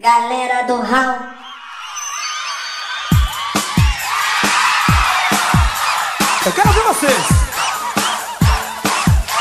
Galera do Hall. Eu quero ver vocês.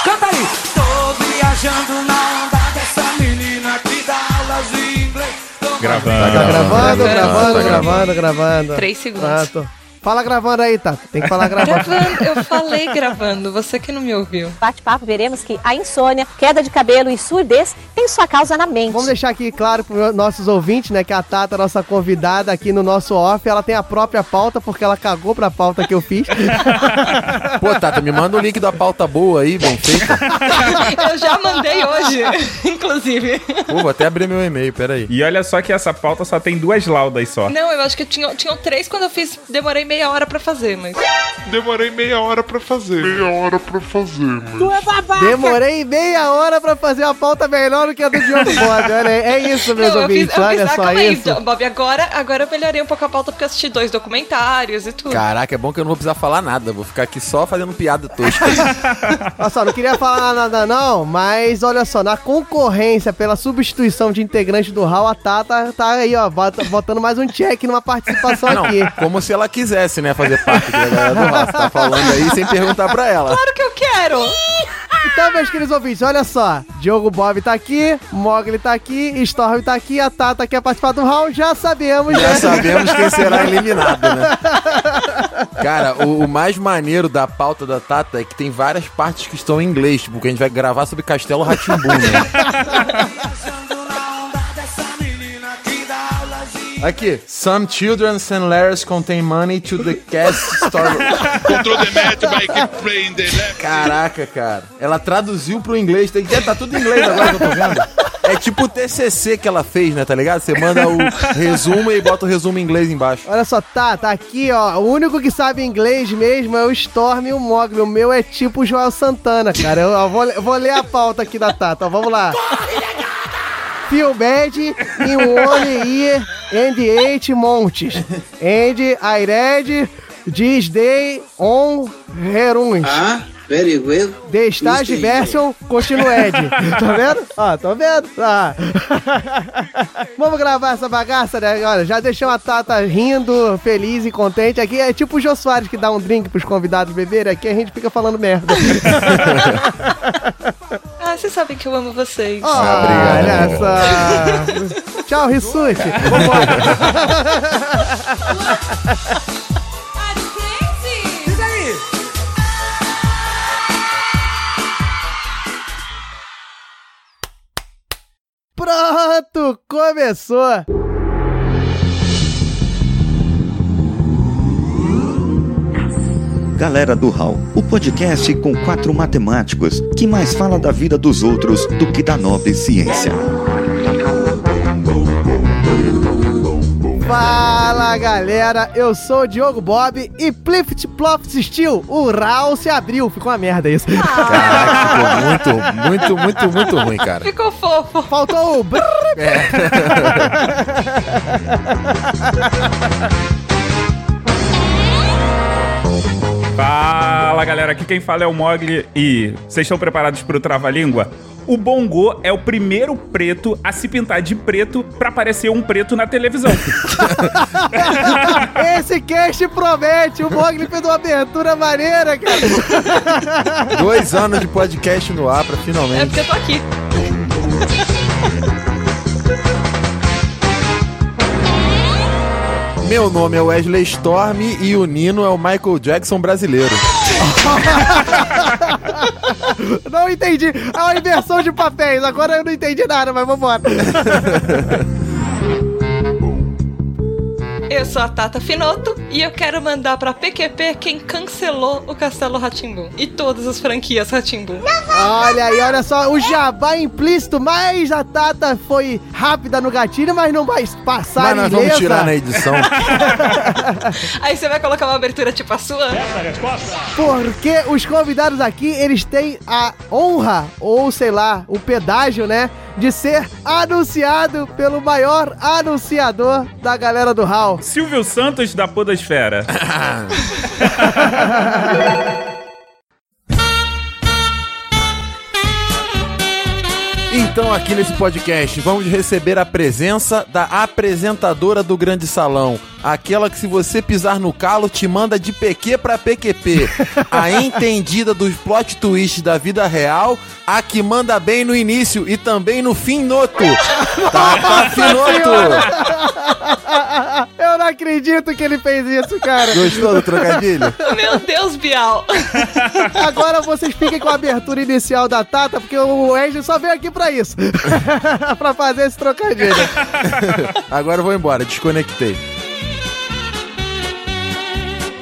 Canta aí. Tô viajando na onda dessa menina que dá aulas de inglês. Tô Gravando. Tá gravando, gravando, gravando, gravando. Três segundos. Ah, tô. Fala gravando aí, tá? Tem que falar gravando. Gravando, eu falei gravando, você que não me ouviu. bate-papo, veremos que a insônia, queda de cabelo e surdez tem sua causa na mente. Vamos deixar aqui claro para nossos ouvintes, né, que a Tata, nossa convidada aqui no nosso off, ela tem a própria pauta, porque ela cagou pra pauta que eu fiz. Pô, Tata, me manda o link da pauta boa aí, bem feita. Eu já mandei hoje, inclusive. Pô, vou até abrir meu e-mail, peraí. E olha só que essa pauta só tem duas laudas só. Não, eu acho que tinham tinha três quando eu fiz, demorei meia hora pra fazer, mas. Demorei meia hora pra fazer. Meia hora pra fazer, mano. Demorei meia hora pra fazer uma pauta melhor do que a do Diogo Bob. Olha, é isso, meus não, eu fiz, ouvintes. eu Olha fiz, ah, só calma aí, isso. Bob, agora, agora eu melhorei um pouco a pauta porque eu assisti dois documentários e tudo. Caraca, é bom que eu não vou precisar falar nada. Vou ficar aqui só fazendo piada tosca. Olha só, não queria falar nada não, mas olha só, na concorrência pela substituição de integrante do HAL, a Tata tá aí, ó, bota- botando mais um check numa participação Não, aqui. como se ela quisesse, né, fazer parte da galera do Raça. Tá falando aí sem perguntar pra ela. Claro que eu quero! Então, meus queridos ouvintes, olha só. Diogo Bob tá aqui, Mogli tá aqui, Storm tá aqui, a Tata quer participar do round, já sabemos, Já né? sabemos quem será eliminado, né? Cara, o, o mais maneiro da pauta da Tata é que tem várias partes que estão em inglês, tipo, que a gente vai gravar sobre Castelo Ratimbum, né? Aqui, some children send letters contain money to the cast store. Control the match by keep playing the left. Caraca, cara. Ela traduziu pro inglês. Tem que tá tudo em inglês agora que eu tô vendo. É tipo o TCC que ela fez, né? Tá ligado? Você manda o resumo e bota o resumo em inglês embaixo. Olha só, tá, tá aqui, ó. O único que sabe inglês mesmo é o Storm e o Mogli. O meu é tipo o Joel Santana, cara. Eu, eu vou, eu vou ler a pauta aqui da Tata, ó, vamos lá. Feel bad in one year and eight months. And I read this day on Heruns. Ah, very well. The stage version continued. tá vendo? Ó, tô vendo. Ah. Vamos gravar essa bagaça, né? Olha, já deixamos a Tata rindo, feliz e contente. Aqui é tipo o Jô Soares que dá um drink pros convidados beberem. Aqui a gente fica falando merda. Ah, vocês sabem que eu amo vocês. Olha só. Tchau, Rissuti. Pronto, começou. Galera do Hall, o podcast com quatro matemáticos que mais fala da vida dos outros do que da nobre ciência. Fala galera, eu sou o Diogo Bob e Plift Ploft Steel, o RAL se abriu. Ficou uma merda isso. Caraca, ficou muito, muito, muito, muito ruim, cara. Ficou fofo. Faltou o. brrr. Fala galera, aqui quem fala é o Mogli e vocês estão preparados pro trava-língua? O Bongo é o primeiro preto a se pintar de preto pra parecer um preto na televisão. Esse cast promete. O Mogli fez uma abertura maneira, cara. Dois anos de podcast no ar pra É finalmente. porque eu tô aqui. Meu nome é Wesley Storm e o Nino é o Michael Jackson brasileiro. Não entendi. É uma inversão de papéis. Agora eu não entendi nada, mas vambora. Eu sou a Tata Finoto e eu quero mandar pra PQP quem cancelou o Castelo Ratimbum e todas as franquias Ratimbum. Olha aí, olha só, o jabá implícito, mas a Tata foi rápida no gatilho, mas não vai passar Mas nós vamos tirar na edição. Aí você vai colocar uma abertura tipo a sua? Porque os convidados aqui, eles têm a honra, ou sei lá, o pedágio, né? De ser anunciado pelo maior anunciador da galera do Hall. Silvio Santos da Podosfera. Então, aqui nesse podcast, vamos receber a presença da apresentadora do Grande Salão. Aquela que, se você pisar no calo, te manda de PQ pra PQP. A entendida dos plot twists da vida real. A que manda bem no início e também no fim noto. Tata Finoto. Eu não acredito que ele fez isso, cara. Gostou do trocadilho? Meu Deus, Bial. Agora vocês fiquem com a abertura inicial da Tata, porque o Wesley só veio aqui pra isso. pra fazer esse trocadilho. Agora eu vou embora, desconectei.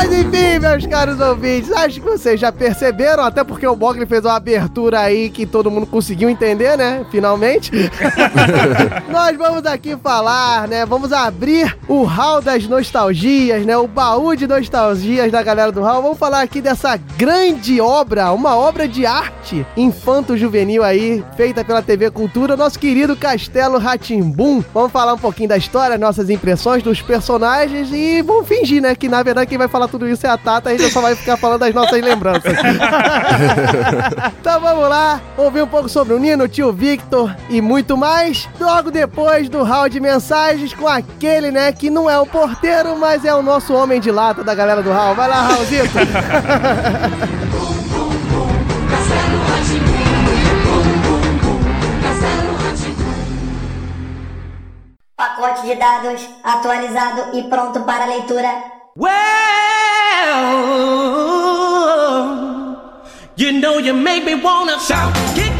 Mas enfim, meus caros ouvintes, acho que vocês já perceberam, até porque o Mogli fez uma abertura aí que todo mundo conseguiu entender, né? Finalmente. Nós vamos aqui falar, né? Vamos abrir o hall das nostalgias, né? O baú de nostalgias da galera do hall. Vamos falar aqui dessa grande obra, uma obra de arte infanto-juvenil aí, feita pela TV Cultura, nosso querido Castelo Ratimbum. Vamos falar um pouquinho da história, nossas impressões dos personagens e vamos fingir, né? Que na verdade quem vai falar tudo isso é a Tata, a gente só vai ficar falando das nossas lembranças. então vamos lá, ouvir um pouco sobre o Nino, o tio Victor e muito mais. Logo depois do round de mensagens com aquele, né, que não é o porteiro, mas é o nosso homem de lata da galera do Raul. Vai lá, Raulzito. Pacote de dados atualizado e pronto para leitura. Well, you know you make me wanna shout. Kick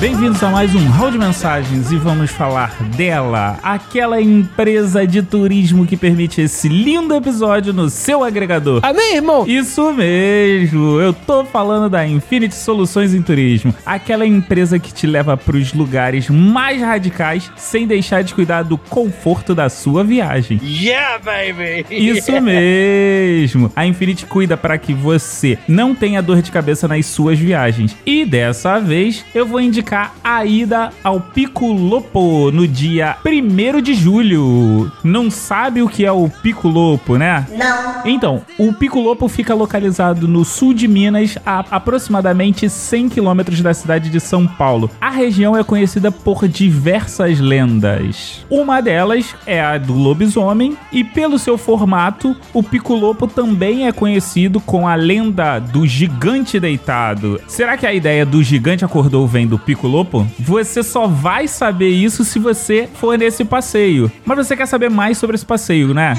Bem-vindos a mais um Hall de Mensagens e vamos falar dela, aquela empresa de turismo que permite esse lindo episódio no seu agregador. Amém, irmão? Isso mesmo, eu tô falando da Infinity Soluções em Turismo, aquela empresa que te leva para os lugares mais radicais sem deixar de cuidar do conforto da sua viagem. Yeah, baby. Isso mesmo! A Infinity cuida para que você não tenha dor de cabeça nas suas viagens. E dessa vez eu vou indicar a ida ao Pico Lopo no dia 1 de julho. Não sabe o que é o Pico Lopo, né? Não. Então, o Pico Lopo fica localizado no sul de Minas, a aproximadamente 100 quilômetros da cidade de São Paulo. A região é conhecida por diversas lendas. Uma delas é a do lobisomem, e pelo seu formato, o Pico Lopo também é conhecido com a lenda do gigante deitado. Será que a ideia do gigante acordou vem do Pico Lopo? Você só vai saber isso se você for nesse passeio. Mas você quer saber mais sobre esse passeio, né?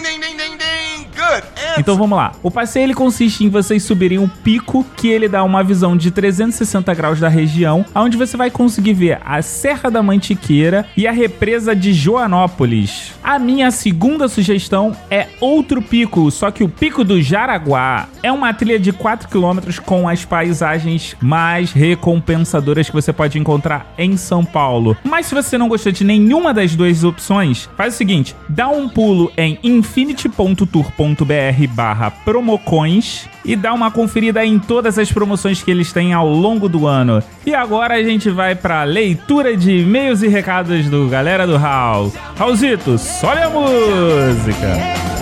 Então vamos lá. O passeio ele consiste em vocês subirem um pico que ele dá uma visão de 360 graus da região, onde você vai conseguir ver a Serra da Mantiqueira e a represa de Joanópolis. A minha segunda sugestão é outro pico, só que o Pico do Jaraguá é uma trilha de 4 km com as paisagens mais recompensadoras que você pode encontrar em São Paulo. Mas se você não gostou de nenhuma das duas opções, faz o seguinte, dá um pulo em infinity.tour.br barra promocões e dá uma conferida em todas as promoções que eles têm ao longo do ano. E agora a gente vai pra leitura de e-mails e recados do galera do Raul. Raulzito, sobe a música!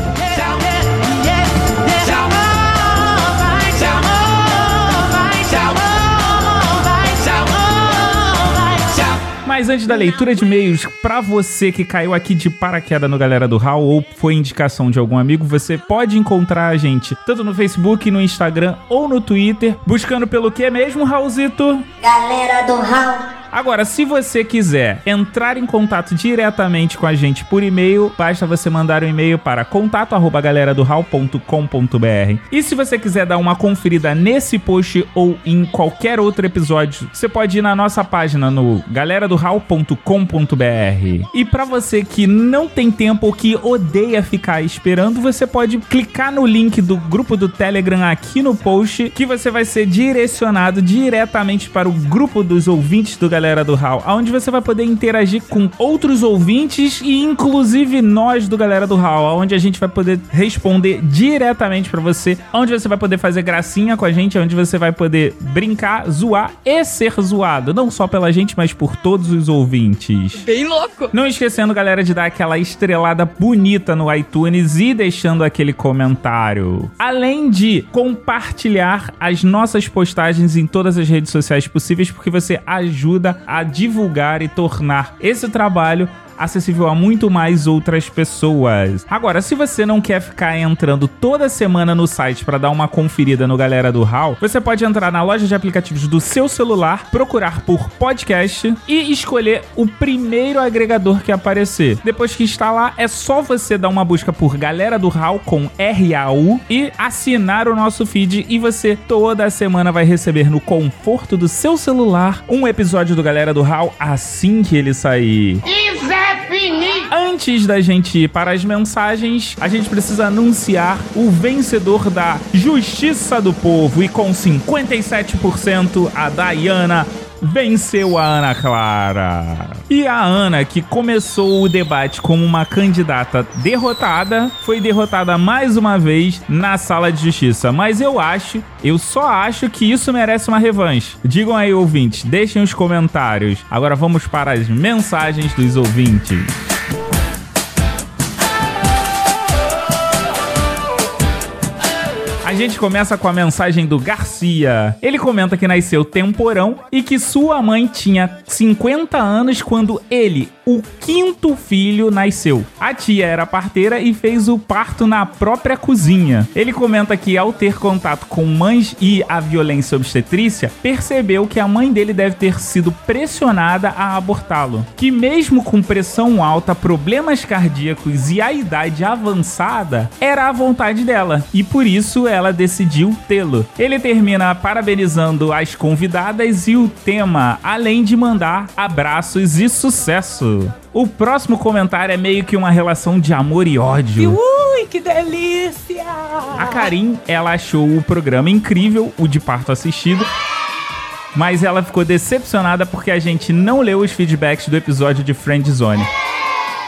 Mas antes da leitura de e-mails, pra você que caiu aqui de paraquedas no Galera do Hall ou foi indicação de algum amigo, você pode encontrar a gente tanto no Facebook, no Instagram ou no Twitter, buscando pelo que mesmo, Raulzito? Galera do Raul. Agora, se você quiser entrar em contato diretamente com a gente por e-mail, basta você mandar um e-mail para contato@galeradohall.com.br. E se você quiser dar uma conferida nesse post ou em qualquer outro episódio, você pode ir na nossa página no galeradohall.com.br. E para você que não tem tempo ou que odeia ficar esperando, você pode clicar no link do grupo do Telegram aqui no post, que você vai ser direcionado diretamente para o grupo dos ouvintes do Galera Galera do Hall, onde você vai poder interagir com outros ouvintes e inclusive nós do Galera do Hall, onde a gente vai poder responder diretamente pra você, onde você vai poder fazer gracinha com a gente, onde você vai poder brincar, zoar e ser zoado, não só pela gente, mas por todos os ouvintes. Bem louco. Não esquecendo, galera, de dar aquela estrelada bonita no iTunes e deixando aquele comentário. Além de compartilhar as nossas postagens em todas as redes sociais possíveis, porque você ajuda a divulgar e tornar esse trabalho acessível a muito mais outras pessoas. Agora, se você não quer ficar entrando toda semana no site para dar uma conferida no Galera do Hall, você pode entrar na loja de aplicativos do seu celular, procurar por podcast e escolher o primeiro agregador que aparecer. Depois que lá, é só você dar uma busca por Galera do Hall com R-A-U e assinar o nosso feed e você toda semana vai receber no conforto do seu celular um episódio do Galera do Hall assim que ele sair. Antes da gente ir para as mensagens, a gente precisa anunciar o vencedor da Justiça do Povo. E com 57%, a Dayana venceu a Ana Clara. E a Ana, que começou o debate como uma candidata derrotada, foi derrotada mais uma vez na sala de justiça. Mas eu acho, eu só acho que isso merece uma revanche. Digam aí, ouvintes, deixem os comentários. Agora vamos para as mensagens dos ouvintes. A gente começa com a mensagem do Garcia. Ele comenta que nasceu temporão e que sua mãe tinha 50 anos quando ele, o quinto filho, nasceu. A tia era parteira e fez o parto na própria cozinha. Ele comenta que ao ter contato com mães e a violência obstetrícia, percebeu que a mãe dele deve ter sido pressionada a abortá-lo. Que mesmo com pressão alta, problemas cardíacos e a idade avançada, era a vontade dela. E por isso ela decidiu tê-lo. Ele termina parabenizando as convidadas e o tema, além de mandar abraços e sucesso. O próximo comentário é meio que uma relação de amor e ódio. Ui, que delícia! A Karim, ela achou o programa incrível, o de parto assistido. Mas ela ficou decepcionada porque a gente não leu os feedbacks do episódio de Friend Zone.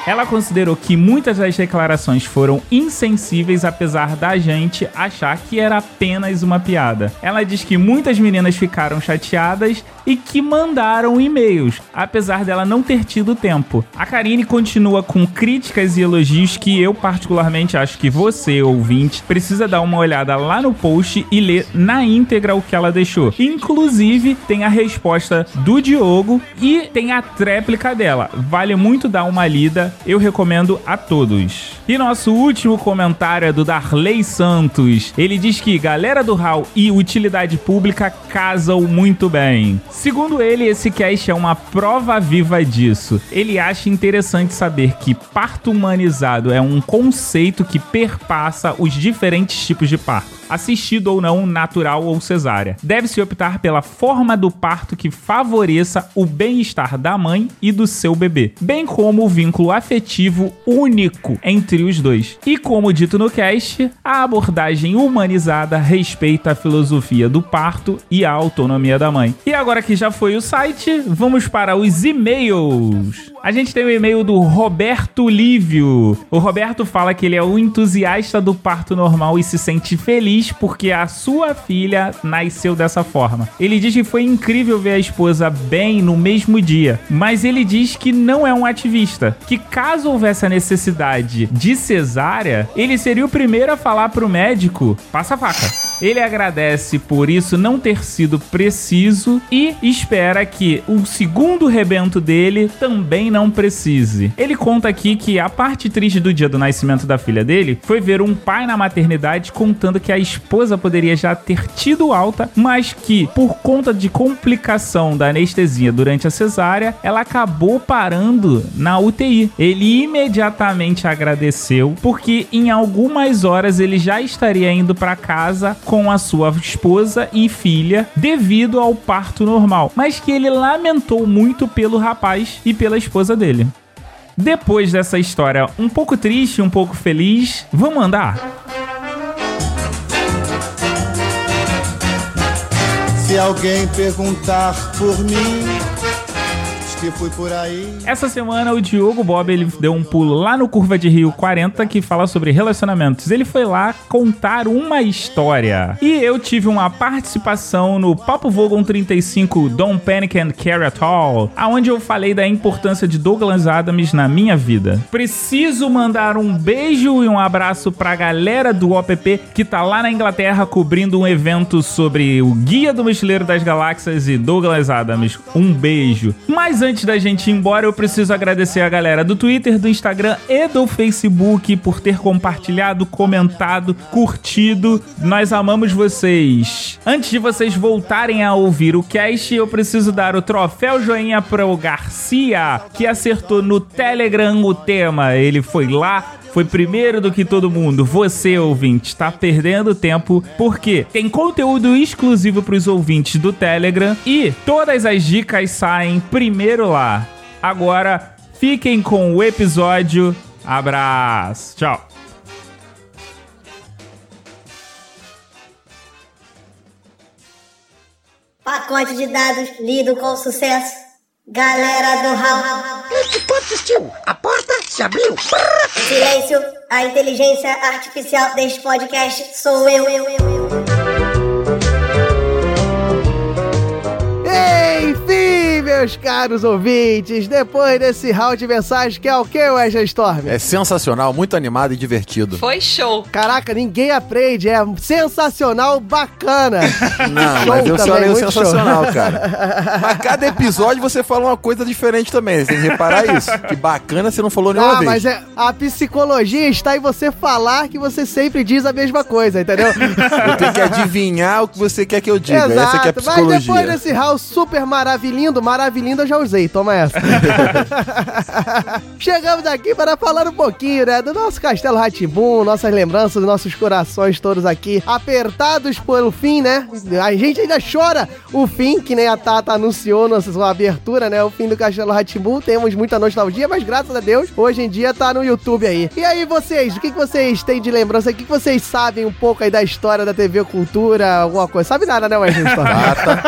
Ela considerou que muitas das declarações foram insensíveis, apesar da gente achar que era apenas uma piada. Ela diz que muitas meninas ficaram chateadas e que mandaram e-mails, apesar dela não ter tido tempo. A Karine continua com críticas e elogios que eu particularmente acho que você, ouvinte, precisa dar uma olhada lá no post e ler na íntegra o que ela deixou. Inclusive, tem a resposta do Diogo e tem a tréplica dela. Vale muito dar uma lida, eu recomendo a todos. E nosso último comentário é do Darley Santos. Ele diz que galera do HAL e utilidade pública casam muito bem. Segundo ele, esse cast é uma prova viva disso. Ele acha interessante saber que parto humanizado é um conceito que perpassa os diferentes tipos de parto assistido ou não, natural ou cesárea. Deve-se optar pela forma do parto que favoreça o bem-estar da mãe e do seu bebê, bem como o vínculo afetivo único entre os dois. E como dito no cast, a abordagem humanizada respeita a filosofia do parto e a autonomia da mãe. E agora que já foi o site, vamos para os e-mails. A gente tem o e-mail do Roberto Lívio. O Roberto fala que ele é um entusiasta do parto normal e se sente feliz porque a sua filha nasceu dessa forma. Ele diz que foi incrível ver a esposa bem no mesmo dia, mas ele diz que não é um ativista, que caso houvesse a necessidade de cesárea, ele seria o primeiro a falar pro médico: passa a faca. Ele agradece por isso não ter sido preciso e espera que o segundo rebento dele também não precise. Ele conta aqui que a parte triste do dia do nascimento da filha dele foi ver um pai na maternidade contando que a esposa poderia já ter tido alta, mas que por conta de complicação da anestesia durante a cesárea, ela acabou parando na UTI. Ele imediatamente agradeceu porque em algumas horas ele já estaria indo para casa com a sua esposa e filha devido ao parto normal, mas que ele lamentou muito pelo rapaz e pela esposa dele. Depois dessa história um pouco triste, um pouco feliz, vamos andar? Se alguém perguntar por mim, fui por aí. Essa semana o Diogo Bob ele deu um pulo lá no Curva de Rio 40 que fala sobre relacionamentos. Ele foi lá contar uma história. E eu tive uma participação no Papo Vogon 35 Don't Panic and Carry at All, aonde eu falei da importância de Douglas Adams na minha vida. Preciso mandar um beijo e um abraço pra galera do OPP que tá lá na Inglaterra cobrindo um evento sobre o Guia do Mochileiro das Galáxias e Douglas Adams. Um beijo. Mas antes da gente ir embora, eu preciso agradecer a galera do Twitter, do Instagram e do Facebook por ter compartilhado, comentado, curtido. Nós amamos vocês. Antes de vocês voltarem a ouvir o cast, eu preciso dar o troféu joinha pro Garcia, que acertou no Telegram o tema. Ele foi lá, foi primeiro do que todo mundo. Você, ouvinte, está perdendo tempo porque tem conteúdo exclusivo para os ouvintes do Telegram e todas as dicas saem primeiro lá. Agora, fiquem com o episódio. Abraço. Tchau. Pacote de dados lido com sucesso. Galera do. Que ponto, tio? A porta se abriu. Silêncio. A inteligência artificial deste podcast sou eu. eu, eu, eu. Enfim, meus caros ouvintes, depois desse round de mensagem, que é o que, Wesley Storm? É sensacional, muito animado e divertido. Foi show. Caraca, ninguém aprende, é sensacional, bacana. Não, Show mas eu só também, muito sensacional, cara. Mas cada episódio você fala uma coisa diferente também. Você tem que reparar isso. Que bacana você não falou nenhuma Ah, vez. mas é, a psicologia está em você falar que você sempre diz a mesma coisa, entendeu? Eu tenho que adivinhar o que você quer que eu diga. Essa que é a mas depois psicologia. desse house super maravilhindo, maravilhindo eu já usei, toma essa. Chegamos aqui para falar um pouquinho, né, do nosso Castelo Ratimbum, nossas lembranças, nossos corações todos aqui apertados pelo fim, né? A gente ainda chora o fim, que nem a Tata anunciou na sua abertura, né? O fim do Castelo Ratimbum, temos muita nostalgia, mas graças a Deus, hoje em dia tá no YouTube aí. E aí vocês, o que, que vocês têm de lembrança? O que, que vocês sabem um pouco aí da história da TV Cultura, alguma coisa? Sabe nada, né, Wesley? Tata.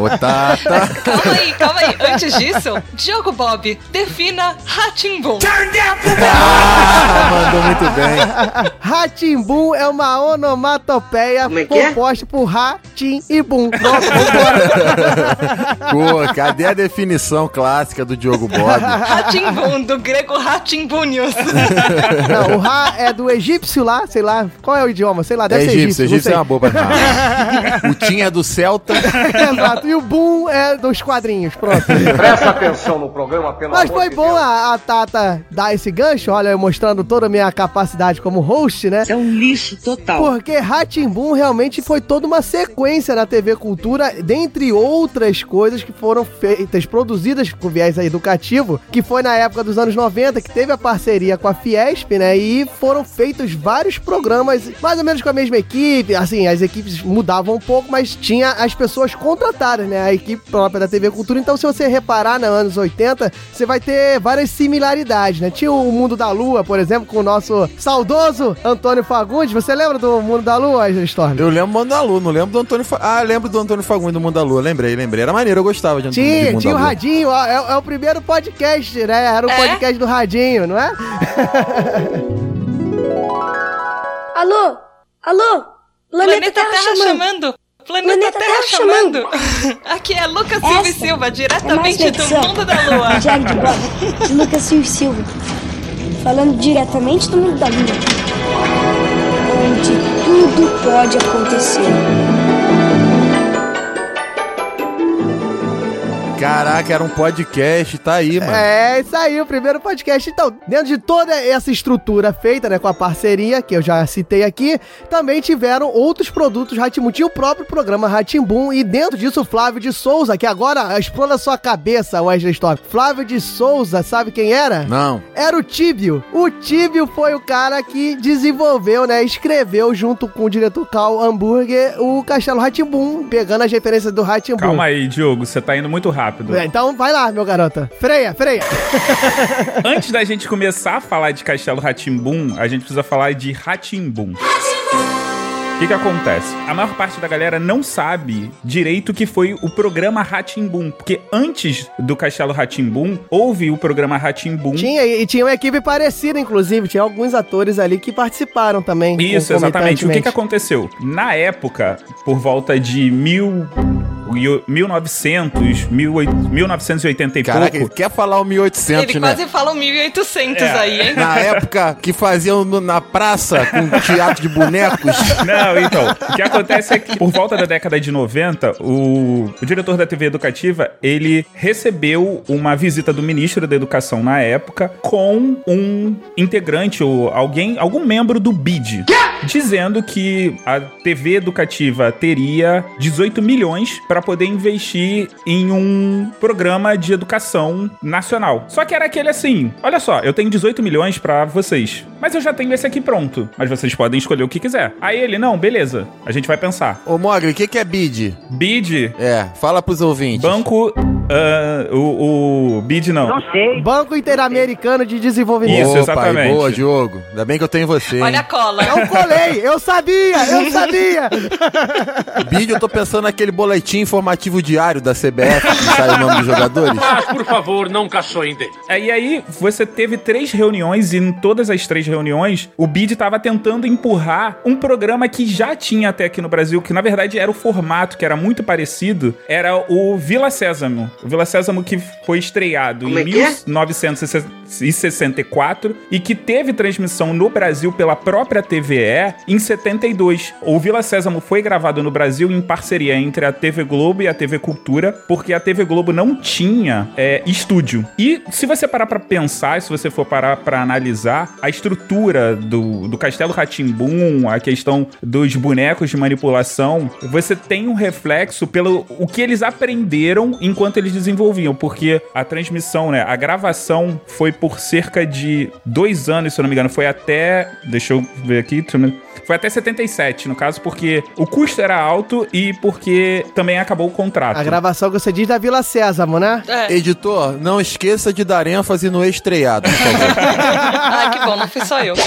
Ô, Tata. Calma aí, calma aí. Antes disso, Diogo Bob, defina. Ah, mandou muito bem. Ratimbum é uma onomatopeia é é? composta por Ra, Tim e Bum. Pronto. Pô, cadê a definição clássica do Diogo Bob? Ratimbum, do grego Ratimbunius. Não, o Ra é do egípcio lá, sei lá. Qual é o idioma? Sei lá, É deve ser egípcio, egípcio. egípcio é uma boba. O Tim é do Celta. Exato. E o Bum é dos quadrinhos. Pronto. Presta atenção no programa, pelo Mas amor foi de bom Deus. a, a Tata dar esse gancho, olha, eu mostrando toda a minha capacidade como host, né? É um lixo total. Porque Ratimbum realmente foi toda uma sequência na TV Cultura, dentre outras coisas que foram feitas, produzidas com viés educativo, que foi na época dos anos 90, que teve a parceria com a Fiesp, né? E foram feitos vários programas, mais ou menos com a mesma equipe. Assim, as equipes mudavam um pouco, mas tinha as pessoas contratadas, né? A equipe própria da TV Cultura. Então, se você reparar nos anos 80, você vai ter várias similaridades, né? Tinha o Mundo da Lua, por exemplo, com o nosso saudoso Antônio Fagundes. Você lembra do Mundo da Lua, Storm? Eu lembro do Mundo da Lua, não lembro do Antônio Fa... Ah, lembro do Antônio Fagundes do Mundo da Lua. Lembrei, lembrei. Era maneiro, eu gostava de, de Tinha, Mundo tinha o da Lua. Radinho, é, é o primeiro podcast, né? Era o É? podcast do Radinho, não é? Alô? Alô? Planeta, Planeta Terra, Terra chamando. chamando. Planeta, Planeta Terra, Terra chamando. Aqui é Lucas Silva e Essa Silva, É diretamente uma do mundo da lua. Diário de Bob, de Lucas Silva e Silva. Falando diretamente do mundo da lua. Onde tudo pode acontecer. Caraca, era um podcast, tá aí, mano. É, isso aí, o primeiro podcast. Então, dentro de toda essa estrutura feita, né, com a parceria, que eu já citei aqui, também tiveram outros produtos Ratimbum. Tinha o próprio programa Ratimbum e dentro disso o Flávio de Souza, que agora explora sua cabeça, Wesley Storm. Flávio de Souza, sabe quem era? Não. Era o Tíbio. O Tíbio foi o cara que desenvolveu, né, escreveu junto com o diretor Carl Hamburger o Castelo Ratimbum, pegando as referências do Ratimbum. Calma aí, Diogo, você tá indo muito rápido. É, Então vai lá, meu garoto. Freia, freia. Antes da gente começar a falar de Castelo Ratimbum, a gente precisa falar de Ratimbum. O que que acontece? A maior parte da galera não sabe direito o que foi o programa Ratimbum, porque antes do Castelo Ratimbum houve o programa Ratimbum. Tinha, e tinha uma equipe parecida, inclusive. Tinha alguns atores ali que participaram também. Isso, exatamente. O que, que aconteceu? Na época, por volta de mil, 1900, 1800, 1980 e Caraca, ele pouco. quer falar o 1800, Ele né? quase fala um 1800 É. aí, hein? Na época que faziam no- na praça com teatro de bonecos. Não, então, o que acontece é que por volta da década de 90, o, o diretor da TV Educativa, ele recebeu uma visita do ministro da Educação na época com um integrante ou alguém, algum membro do BID, dizendo que a TV Educativa teria 18 milhões para poder investir em um programa de educação nacional. Só que era aquele assim, olha só, eu tenho 18 milhões para vocês, mas eu já tenho esse aqui pronto, mas vocês podem escolher o que quiser. Aí ele, não, beleza, a gente vai pensar. Ô, Mogli, o que, que é bid? BID, É, fala pros ouvintes. banco, ah, o, o BID não. Banco Interamericano de Desenvolvimento. Isso, Opa, exatamente. Boa, Diogo. Ainda bem que eu tenho você. Olha a hein? cola. Eu colei, eu sabia, eu sabia. Bid, eu tô pensando naquele boletim informativo diário da CBF que sai o nome dos jogadores. por favor, não caçoem dele. É, E aí, você teve três reuniões e em todas as três reuniões, o BID tava tentando empurrar um programa que já tinha até aqui no Brasil, que na verdade era o formato, que era muito parecido, era o Vila Sésamo. O Vila Sésamo que foi estreado Como em é 1960 e 64 e que teve transmissão no Brasil pela própria TVE em 72. O Vila Sésamo foi gravado no Brasil em parceria entre a TV Globo e a TV Cultura, porque a TV Globo não tinha é, estúdio. E se você parar para pensar, se você for parar para analisar a estrutura do, do Castelo Ratimbum, a questão dos bonecos de manipulação, você tem um reflexo pelo o que eles aprenderam enquanto eles desenvolviam, porque a transmissão, né, a gravação foi por cerca de dois anos, se eu não me engano, foi até, deixa eu ver aqui. Foi até 77, no caso, porque o custo era alto e porque também acabou o contrato. A gravação que você diz da Vila Sésamo, né? É. Editor, não esqueça de dar ênfase no estreado. Ai, que bom, não fui só eu.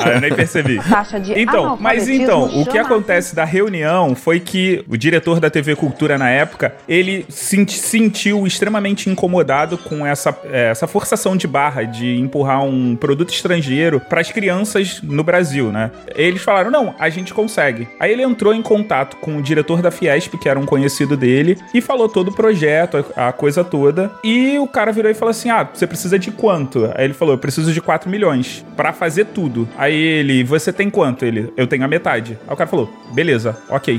Ah, eu nem percebi. Taxa de Então, mas então, o que acontece da reunião foi que o diretor da TV Cultura na época, ele se sentiu extremamente incomodado com essa, eh, essa forçação de barra de empurrar um produto estrangeiro para as crianças no Brasil, né? Eles falaram: "Não, a gente consegue". Aí ele entrou em contato com o diretor da Fiesp, que era um conhecido dele, e falou todo o projeto, a, coisa toda. E o cara virou e falou assim: "Ah, você precisa de quanto?" Aí ele falou: "Eu preciso de 4 milhões para fazer tudo". Aí ele: "Você tem quanto?" Ele: "Eu tenho a metade". Aí o cara falou: "Beleza, OK".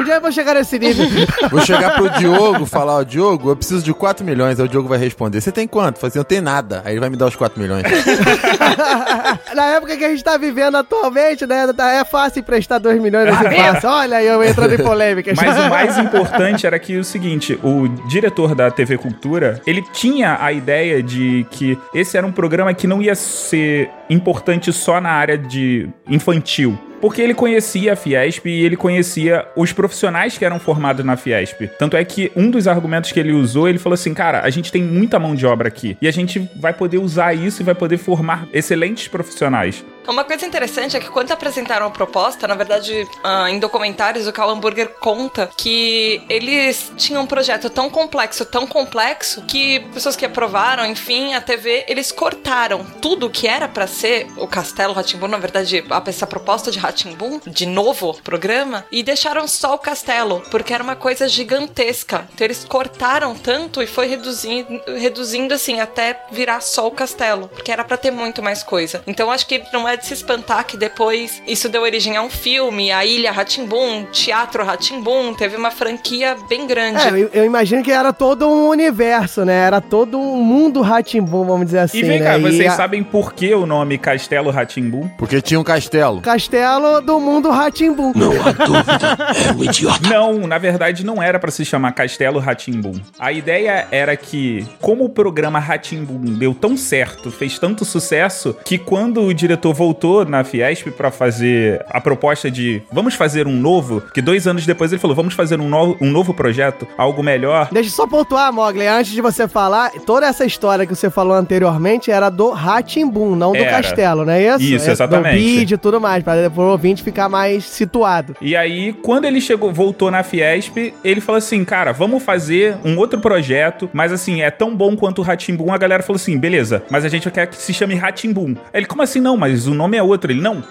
Um dia eu vou chegar nesse nível. Vou chegar pro Diogo falar, ó, Diogo, eu preciso de 4 milhões. Aí o Diogo vai responder, você tem quanto? Fala assim, eu tenho nada. Aí ele vai me dar os 4 milhões. Na época que a gente tá vivendo atualmente, né? tá- É fácil emprestar 2 milhões assim fácil. Olha aí, eu entrando em polêmicas. Mas o mais importante era que o seguinte, o diretor da TV Cultura, ele tinha a ideia de que esse era um programa que não ia ser importante só na área de infantil. Porque ele conhecia a Fiesp e ele conhecia os profissionais que eram formados na Fiesp. Tanto é que um dos argumentos que ele usou, ele falou assim: cara, a gente tem muita mão de obra aqui. E a gente vai poder usar isso e vai poder formar excelentes profissionais. Uma coisa interessante é que quando apresentaram a proposta, na verdade, ah, em documentários, o Karl Hamburger conta que eles tinham um projeto tão complexo, tão complexo, que pessoas que aprovaram, enfim, a TV, eles cortaram tudo que era pra ser o Castelo Ratimbun, na verdade, essa proposta de Ratimbun, de novo programa, e deixaram só o castelo, porque era uma coisa gigantesca. Então eles cortaram tanto e foi reduzindo, reduzindo assim, até virar só o castelo, porque era pra ter muito mais coisa. Então acho que não é de se espantar que depois isso deu origem a um filme, a Ilha Ratimbun, Teatro Ratimbun, teve uma franquia bem grande. É, eu, eu imagino que era todo um universo, né? Era todo um mundo Ratimbum, vamos dizer assim. e vem né? cá, E vocês a- sabem por que o nome Castelo Ratimbum? Porque tinha um castelo. Castelo do mundo Ratimbum. Não há dúvida, é um idiota. Não, na verdade não era pra se chamar Castelo Ratimbum. A ideia era que, como o programa Ratimbum deu tão certo, fez tanto sucesso, que quando o diretor voltou na Fiesp pra fazer a proposta de vamos fazer um novo, que dois anos depois ele falou, vamos fazer um novo, um novo projeto, algo melhor. Deixa eu só pontuar, Mogli, antes de você falar, toda essa história que você falou anteriormente era do Ratimbum, não do Era. castelo, não é isso? Isso, É exatamente. Do vídeo e tudo mais, pra o ouvinte ficar mais situado. E aí, quando ele chegou, voltou na Fiesp, ele falou assim, cara, vamos fazer um outro projeto, mas assim, é tão bom quanto o Ratimbum. A galera falou assim, beleza, mas a gente quer que se chame Ratimbum. Ele, como assim não? Mas o nome é outro. Ele, não,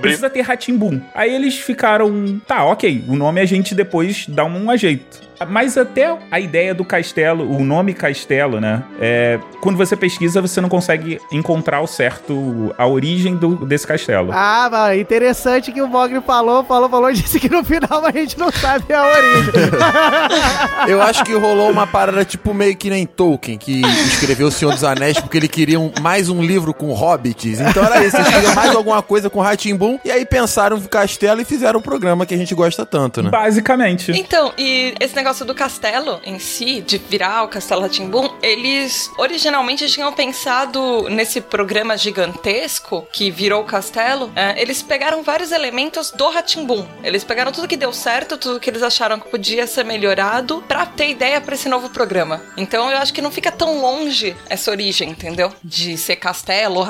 precisa ter Ratimbum. Aí eles ficaram, tá, ok, o nome a gente depois dá um ajeito. Mas até a ideia do castelo, o nome castelo, né? É, quando você pesquisa, você não consegue encontrar o certo, a origem do, desse castelo. Ah, interessante que o Mogli falou, falou, falou, e disse que no final a gente não sabe a origem. Eu acho que rolou uma parada tipo meio que nem Tolkien, que escreveu O Senhor dos Anéis porque ele queria um- mais um livro com hobbits. Então era isso, eles queriam mais alguma coisa com Ratimbum. E aí pensaram no castelo e fizeram um programa que a gente gosta tanto, né? Basicamente. Então, e esse negócio do castelo em si, de virar o Castelo Ratimbum, eles originalmente tinham pensado nesse programa gigantesco que virou o castelo. é, eles pegaram vários elementos do Ratimbum. Eles pegaram tudo que deu certo, tudo que eles acharam que podia ser melhorado, pra ter ideia pra esse novo programa. Então eu acho que não fica tão longe essa origem, entendeu? De ser castelo ou.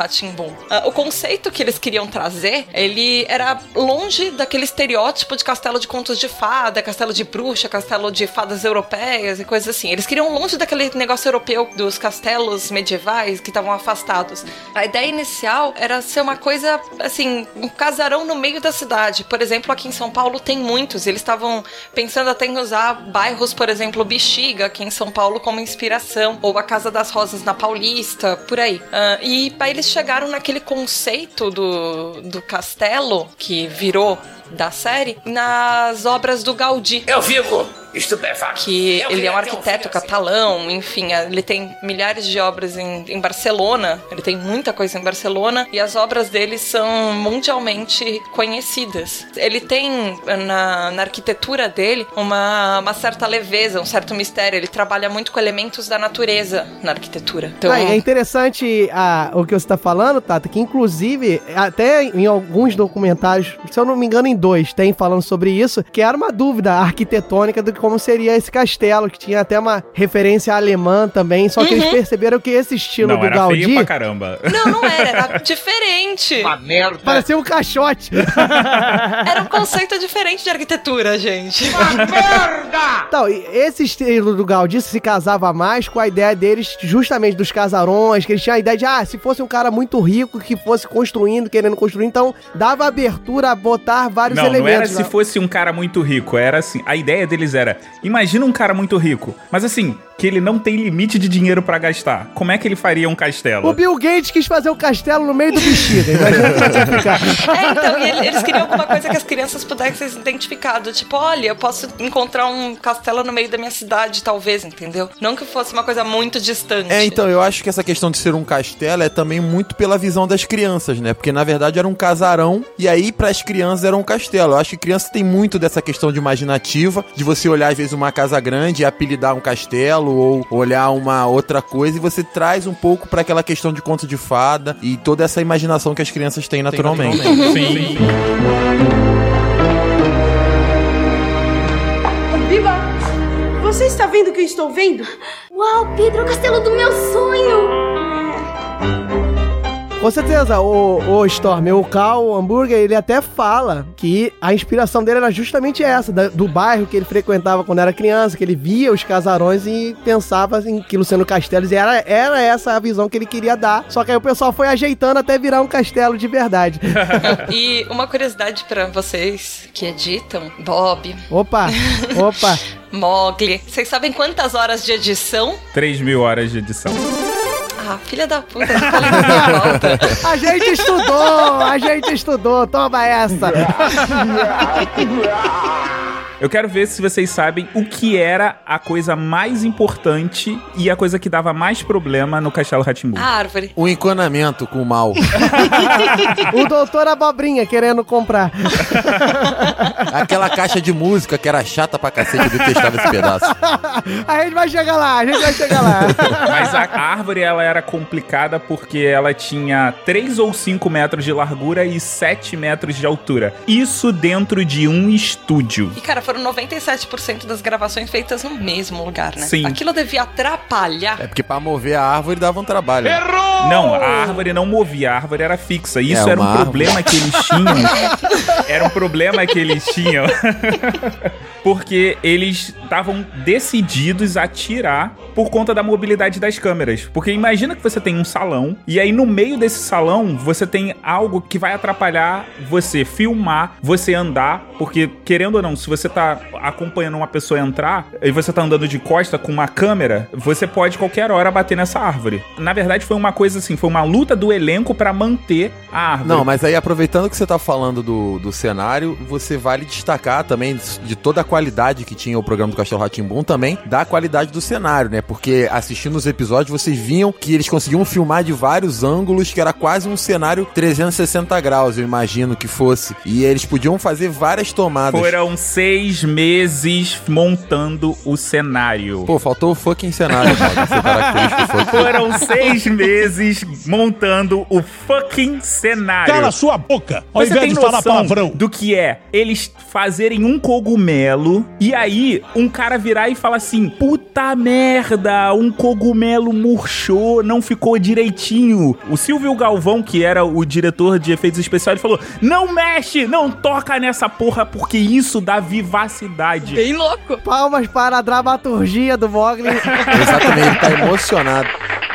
Ah, o conceito que eles queriam trazer, ele era longe daquele estereótipo de castelo de contos de fada, castelo de bruxa, castelo de fadas europeias e coisas assim. Eles queriam longe daquele negócio europeu dos castelos medievais que estavam afastados. A ideia inicial era ser uma coisa, assim, um casarão no meio da cidade. Por exemplo, aqui em São Paulo tem muitos. Eles estavam pensando até em usar bairros, por exemplo, Bexiga, aqui em São Paulo, como inspiração. Ou a Casa das Rosas na Paulista, por aí. Ah, e aí eles chegaram naquele conceito do, do castelo, que virou da série, nas obras do Gaudí. Eu fico estupefato. Que Eu ele é um queria ter um arquiteto catalão, enfim, ele tem milhares de obras em, em Barcelona, ele tem muita coisa em Barcelona, e as obras dele são mundialmente conhecidas. Ele tem na, na arquitetura dele uma, uma certa leveza, um certo mistério, ele trabalha muito com elementos da natureza na arquitetura. Então, Ah, é interessante ah, o que você tá falando, Tata, que inclusive, até em alguns documentários, se eu não me engano, em dois, tem falando sobre isso, que era uma dúvida arquitetônica de como seria esse castelo, que tinha até uma referência alemã também, só que eles Uhum. perceberam que esse estilo Não, do era Gaudí feio pra caramba. Não, não era, era diferente. Uma merda. parecia um caixote. Era um conceito diferente de arquitetura, gente. Então, e esse estilo do Gaudí se casava mais com a ideia deles, justamente dos casarões, que eles tinham a ideia de, ah, se fosse um cara muito rico que fosse construindo, querendo construir, então dava abertura a botar vários Não, não era elementos. se fosse um cara muito rico, era assim, a ideia deles era, imagina um cara muito rico, mas assim, que ele não tem limite de dinheiro pra gastar. Como é que ele faria um castelo? O Bill Gates quis fazer um castelo no meio do bexiga. Imagina como é ficar. É, então, e ele- eles queriam alguma coisa que as crianças pudessem se identificar. do Tipo, olha, eu posso encontrar um castelo no meio da minha cidade, talvez, entendeu? Não que fosse uma coisa muito distante. É, então, eu acho que essa questão de ser um castelo é também muito pela visão das crianças, né? Porque na verdade era um casarão e aí pras crianças era um castelo. Eu acho que criança tem muito dessa questão de imaginativa, de você olhar às vezes uma casa grande e apelidar um castelo ou olhar uma outra coisa e você traz um pouco pra aquela questão de conto de fada e toda essa imaginação que as crianças têm naturalmente. Sim. Viva! Você está vendo o que eu estou vendo? Uau, Pedro, é o castelo do meu sonho! Com certeza, o, o Storm, o Cal Hambúrguer, ele até fala que a inspiração dele era justamente essa, da- do bairro que ele frequentava quando era criança, que ele via os casarões e pensava em aquilo sendo castelos, e era, era essa a visão que ele queria dar. Só que aí o pessoal foi ajeitando até virar um castelo de verdade. E uma curiosidade pra vocês que editam, Bob, Opa, opa. Mogli, vocês sabem quantas horas de edição? 3 mil horas de edição. Ah, filha da puta, pauta. A gente estudou, a gente estudou, toma essa. Eu quero ver se vocês sabem o que era a coisa mais importante e a coisa que dava mais problema no Castelo Ratimbu. A árvore. O encanamento com o mal. o doutor Abobrinha querendo comprar. Aquela caixa de música que era chata pra cacete, eu detestava esse pedaço. A gente vai chegar lá, a gente vai chegar lá. Mas a árvore ela era complicada porque ela tinha 3 ou 5 metros de largura e 7 metros de altura. Isso dentro de um estúdio. E, cara, foram 97% das gravações feitas no mesmo lugar, né? Sim. Aquilo devia atrapalhar. É porque pra mover a árvore dava um trabalho. Não, a árvore não movia, a árvore era fixa. Isso É, era um árvore. problema que eles tinham. era um problema que eles tinham. porque eles estavam decididos a tirar por conta da mobilidade das câmeras. Porque imagina que você tem um salão e aí no meio desse salão você tem algo que vai atrapalhar você filmar, você andar, porque querendo ou não, se você tá acompanhando uma pessoa entrar e você tá andando de costa com uma câmera, você pode qualquer hora bater nessa árvore. Na verdade foi uma coisa assim, foi uma luta do elenco pra manter a árvore. Não, mas aí aproveitando que você tá falando do, do cenário, você vale destacar também de toda a qualidade que tinha o programa do Castelo Ratimbum também, da qualidade do cenário, né? Porque assistindo os episódios, vocês viam que eles conseguiam filmar de vários ângulos, que era quase um cenário 360 graus, eu imagino que fosse. E eles podiam fazer várias tomadas. Foram seis meses montando o cenário. Pô, faltou o fucking cenário, cara. Foram seis meses montando o fucking cenário. Cala sua boca, ao Você invés tem de falar palavrão. do que é eles fazerem um cogumelo e aí um cara virar e falar assim: puta merda, um cogumelo murchou, não ficou direitinho. O Silvio Galvão, que era o diretor de efeitos especiais, falou: não mexe, não toca nessa porra, porque isso dá vivacidade. Bem louco. Palmas para a dramaturgia do Mogli. Exatamente, ele tá emocionado.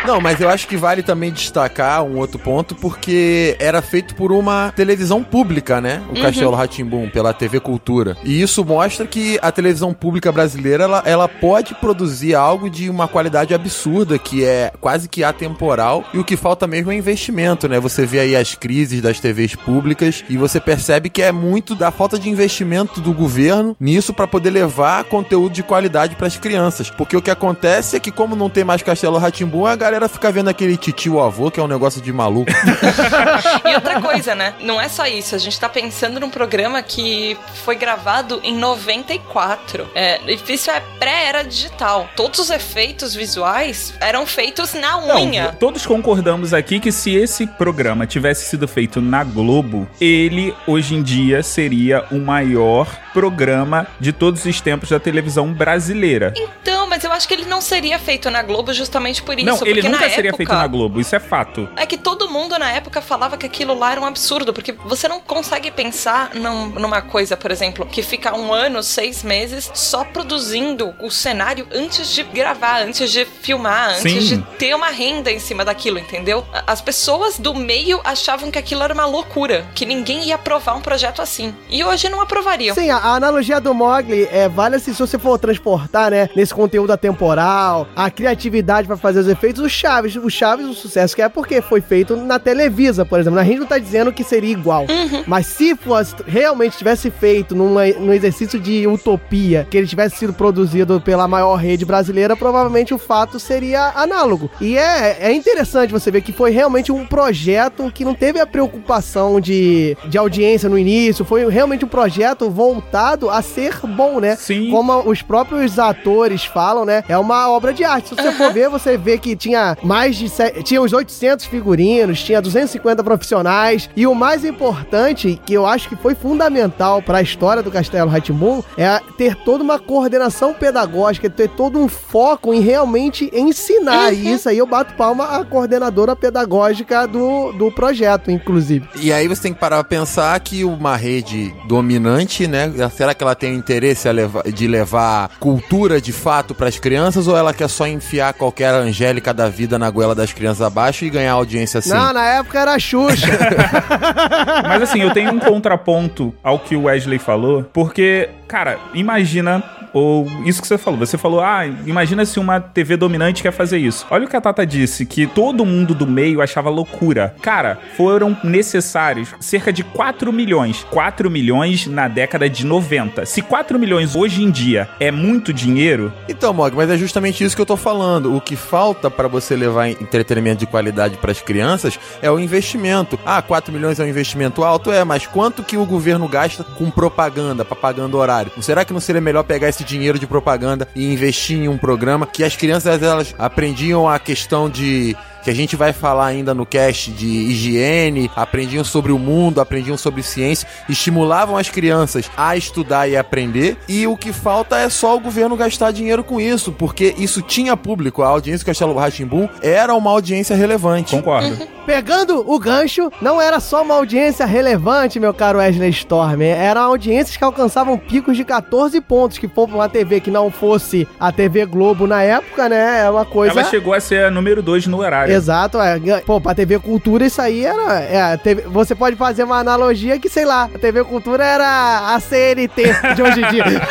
Não, mas eu acho que vale também destacar um outro ponto, porque era feito por uma televisão pública, né? O Uhum. Castelo Ratimbum, pela TV Cultura. E isso mostra que a televisão pública brasileira, ela, ela pode produzir algo de uma qualidade absurda, que é quase que atemporal, e o que falta mesmo é investimento, né? Você vê aí as crises das TVs públicas, e você percebe que é muito da falta de investimento do governo nisso para poder levar conteúdo de qualidade para as crianças. Porque o que acontece é que, como não tem mais Castelo Ratimbum, a galera fica vendo aquele titio avô, que é um negócio de maluco. E outra coisa, né? Não é só isso. A gente tá pensando num programa que foi gravado em 94. É, isso é pré-era digital. Todos os efeitos visuais eram feitos na Não, unha. todos concordamos aqui que se esse programa tivesse sido feito na Globo, ele hoje em dia seria o maior programa de todos os tempos da televisão brasileira. Então, mas eu acho que ele não seria feito na Globo justamente por isso. Não, ele porque nunca seria época, feito na Globo, isso é fato. É que todo mundo na época falava que aquilo lá era um absurdo, porque você não consegue pensar num- numa coisa, por exemplo, que fica um ano, seis meses só produzindo o cenário antes de gravar, antes de filmar, antes Sim. de ter uma renda em cima daquilo, entendeu? As pessoas do meio achavam que aquilo era uma loucura, que ninguém ia aprovar um projeto assim. E hoje não aprovariam. Sim, a, a analogia do Mogli é, vale assim, se você for transportar, né, nesse conteúdo atemporal, a criatividade pra fazer os efeitos, o Chaves, o Chaves, o sucesso que é porque foi feito na Televisa, por exemplo. A gente não tá dizendo que seria igual. Mas se fosse, realmente tivesse feito numa, num exercício de utopia, que ele tivesse sido produzido pela maior rede brasileira, provavelmente o fato seria análogo. E é, é interessante você ver que foi realmente um projeto que não teve a preocupação de, de audiência no início, foi realmente um projeto voltado a ser bom, né? Sim. Como os próprios atores falam, né? É uma obra de arte. Se você for ver, você vê que tinha mais de... se- Tinha uns 800 figurinos, tinha 250 profissionais, e o mais importante, que eu acho que foi fundamental para a história do Castelo Ratimbum, é ter toda uma coordenação pedagógica, ter todo um foco em realmente ensinar. E isso aí eu bato palma à coordenadora pedagógica do, do projeto, inclusive. E aí você tem que parar pra pensar que uma rede dominante, né? Será que ela tem o interesse a levar- de levar cultura de fato pras crianças ou ela quer só enfiar qualquer Angélica da vida na goela das crianças abaixo e ganhar audiência assim? Não, na época era a Xuxa. Mas assim, eu tenho um contraponto ao que o Wesley falou, porque, cara, imagina ou isso que você falou. Você falou, ah, imagina se uma TV dominante quer fazer isso. Olha o que a Tata disse, que todo mundo do meio achava loucura. Cara, foram necessários cerca de 4 milhões. 4 milhões na década de 90. Se 4 milhões hoje em dia é muito dinheiro. Então, Mog, mas é justamente isso que eu tô falando. O que falta para você levar entretenimento de qualidade para as crianças é o investimento. Ah, 4 milhões é um investimento alto? É, mas quanto que o governo gasta com propaganda, propaganda horário? Será que não seria melhor pegar esse dinheiro de propaganda e investir em um programa que as crianças elas aprendiam a questão de que a gente vai falar ainda no cast de higiene, aprendiam sobre o mundo, aprendiam sobre ciência, estimulavam as crianças a estudar e aprender. E o que falta é só o governo gastar dinheiro com isso, porque isso tinha público. A audiência do Castelo Ratimbum era uma audiência relevante. Concordo. Pegando o gancho, não era só uma audiência relevante, meu caro Wesley Storm. Eram audiências que alcançavam picos de 14 pontos, que for uma TV que não fosse a TV Globo na época, né? É uma coisa. Ela chegou a ser a número 2 no horário. Exato, é. Pô, pra TV Cultura isso aí era. É, TV, você pode fazer uma analogia que, sei lá, a TV Cultura era a CNT de hoje em dia.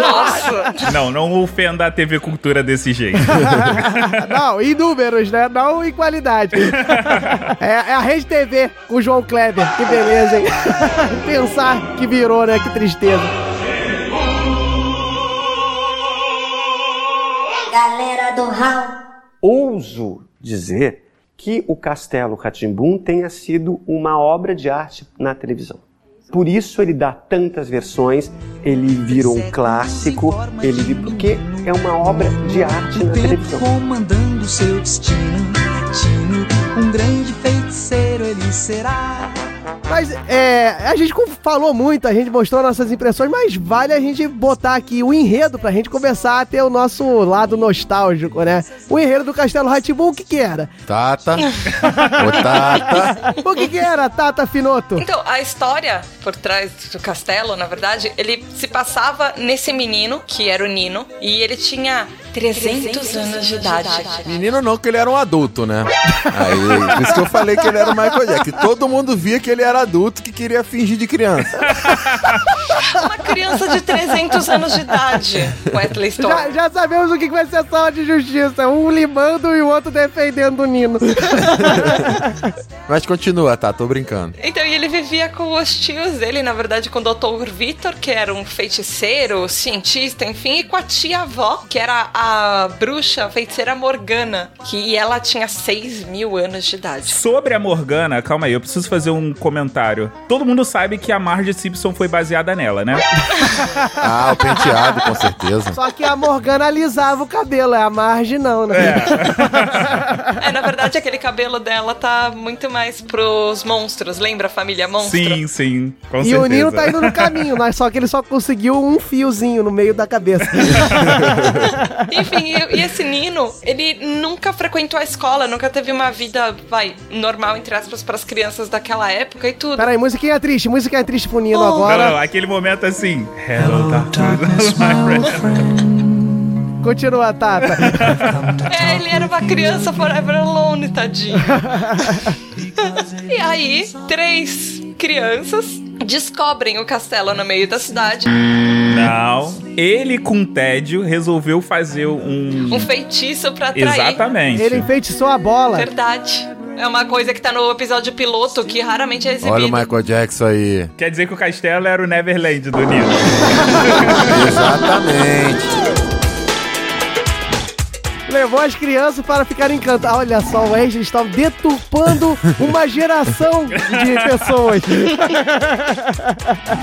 Nossa! Não, não ofenda a TV Cultura desse jeito. não, em números, né? Não em qualidade. É, é, a Rede TV com o João Kleber. Que beleza, hein? Pensar que virou, né? Que tristeza. Galera do Raul. Ouso dizer que o Castelo Ratimbum tenha sido uma obra de arte na televisão. Por isso ele dá tantas versões, ele virou um clássico, ele porque é uma obra de arte na televisão. Comandando seu destino, Tino, um grande feiticeiro ele será. Mas é, a gente falou muito, a gente mostrou nossas impressões, mas vale a gente botar aqui o enredo pra gente começar a ter o nosso lado nostálgico, né? O enredo do Castelo Ratibu, o que que era? Tata. Ô, Tata. O que que era, Tata Finoto? Então, a história por trás do castelo, na verdade, ele se passava nesse menino, que era o Nino, e ele tinha 300 anos de idade. Menino não, que ele era um adulto, né? Aí, por isso que eu falei que ele era o Michael Jackson. Todo mundo via que ele era adulto que queria fingir de criança. Uma criança de 300 anos de idade, Wesley Storm. Já, já sabemos o que vai ser a sala de justiça. Um limando e o outro defendendo o Nino. Mas continua, tá? Tô brincando. Então, e ele vivia com os tios dele, na verdade, com o Dr. Vitor, que era um feiticeiro, cientista, enfim, e com a tia-avó, que era a bruxa, a feiticeira Morgana, que ela tinha 6 mil anos de idade. Sobre a Morgana, calma aí, eu preciso fazer um comentário. Todo mundo sabe que a Marge Simpson foi baseada nela, né? Ah, o penteado, com certeza. Só que a Morgana alisava o cabelo, é a Marge não, né? É, na verdade, aquele cabelo dela tá muito mais pros monstros. Lembra a família monstro? Sim, sim, com e certeza. o Nino tá indo no caminho, mas só que ele só conseguiu um fiozinho no meio da cabeça. Enfim, e, e esse Nino, ele nunca frequentou a escola, nunca teve uma vida, vai, normal, entre aspas, pras crianças daquela época e tudo. Peraí, musiquinha triste, musiquinha triste pro Nino Oh. agora. Não, não, aquele momento assim. Hello, darkness, my friend. Continua, Tata. É, ele era uma criança forever alone, tadinho. e aí, três crianças descobrem o castelo no meio da cidade. Não. Ele com tédio resolveu fazer um. Um feitiço pra atrair. Exatamente. Ele enfeitiçou a bola. Verdade. É uma coisa que tá no episódio piloto que raramente é exibido. Olha o Michael Jackson aí. Quer dizer que o castelo era o Neverland do Nino. Exatamente. Levou as crianças para ficarem encantadas. Olha só, o Wesley está deturpando uma geração de pessoas.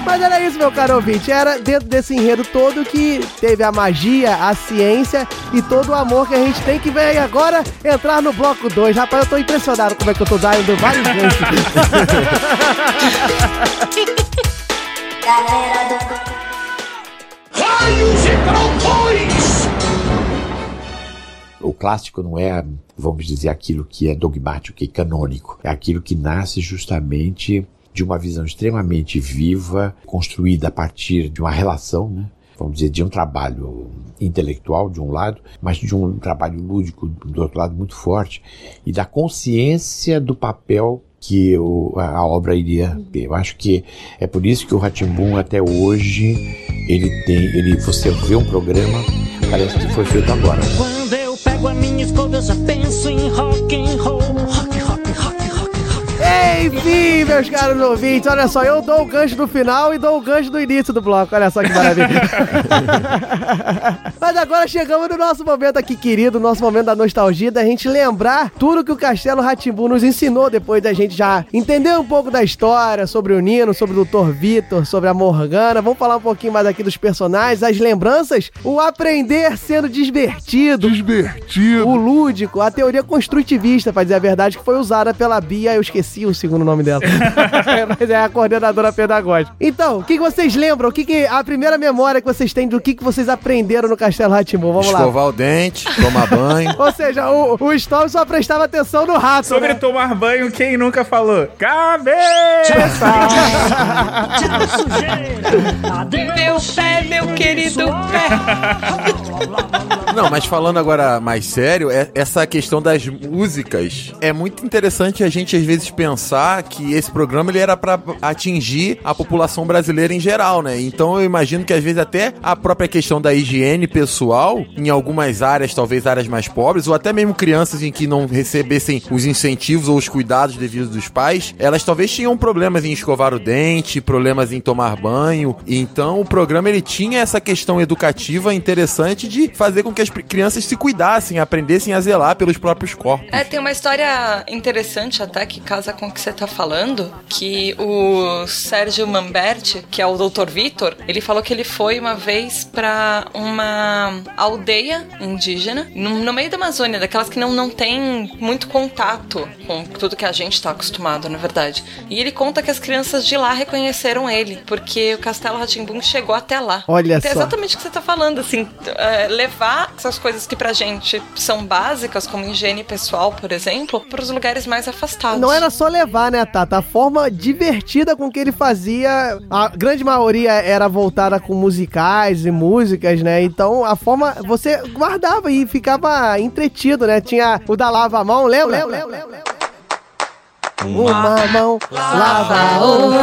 Mas era isso, meu caro ouvinte. Era dentro desse enredo todo que teve a magia, a ciência e todo o amor que a gente tem que ver aí agora entrar no bloco 2. Rapaz, eu tô impressionado como é que eu tô dando vários ganchos. Galera do Raios e trovões! O clássico não é, vamos dizer, aquilo que é dogmático, é canônico. É aquilo que nasce justamente de uma visão extremamente viva, construída a partir de uma relação, né? vamos dizer, de um trabalho intelectual de um lado, mas de um trabalho lúdico do outro lado muito forte, e da consciência do papel que a, obra iria ter. Eu acho que é por isso que o Ratimbum até hoje ele tem, ele você vê um programa parece que foi feito agora. Pego a minha escova, eu já penso em rock and roll. Enfim, meus caros ouvintes, olha só, eu dou o gancho do final e dou o gancho do início do bloco. Olha só que maravilha. Mas agora chegamos no nosso momento aqui, querido, nosso momento da nostalgia, da gente lembrar tudo que o Castelo Ratimbu nos ensinou depois da gente já entender um pouco da história sobre o Nino, sobre o Dr. Vitor, sobre a Morgana. Vamos falar um pouquinho mais aqui dos personagens, as lembranças, o aprender sendo divertido. Divertido. O lúdico, a teoria construtivista, pra dizer a verdade, que foi usada pela Bia, eu esqueci o segundo nome dela. Mas é a coordenadora pedagógica. Então, o que, que vocês lembram? O que, que a primeira memória que vocês têm do que, que vocês aprenderam no Castelo Ratimbu? Vamos lá. Escovar o dente, tomar banho. Ou seja, o, o Storm só prestava atenção no rato. Sobre né? tomar banho, quem nunca falou? Cabeça! Meu pé, meu querido pé. Não, mas falando agora mais sério, é- essa questão das músicas é muito interessante a gente às vezes pensar que esse programa ele era pra atingir a população brasileira em geral, né? Então eu imagino que às vezes até a própria questão da higiene pessoal, em algumas áreas, talvez áreas mais pobres, ou até mesmo crianças em que não recebessem os incentivos ou os cuidados devidos dos pais, elas talvez tinham problemas em escovar o dente, problemas em tomar banho. Então o programa ele tinha essa questão educativa interessante de fazer com que as crianças se cuidassem, aprendessem a zelar pelos próprios corpos. É, tem uma história interessante até que casa com o que você tá falando, que o Sérgio Mamberti, que é o Dr. Vitor, ele falou que ele foi uma vez pra uma aldeia indígena no, no meio da Amazônia, daquelas que não, não tem muito contato com tudo que a gente tá acostumado, na verdade. E ele conta que as crianças de lá reconheceram ele, porque o Castelo Ratimbum chegou até lá. Olha então, é só. exatamente o que você tá falando, assim, é, levar essas coisas que pra gente são básicas, como higiene pessoal, por exemplo, pros lugares mais afastados. Não era só levar, né, Tata? A forma divertida com que ele fazia, a grande maioria era voltada com musicais e músicas, né? Então a forma você guardava e ficava entretido, né? Tinha o da lava a mão, lembra? Uma mão lava a outra.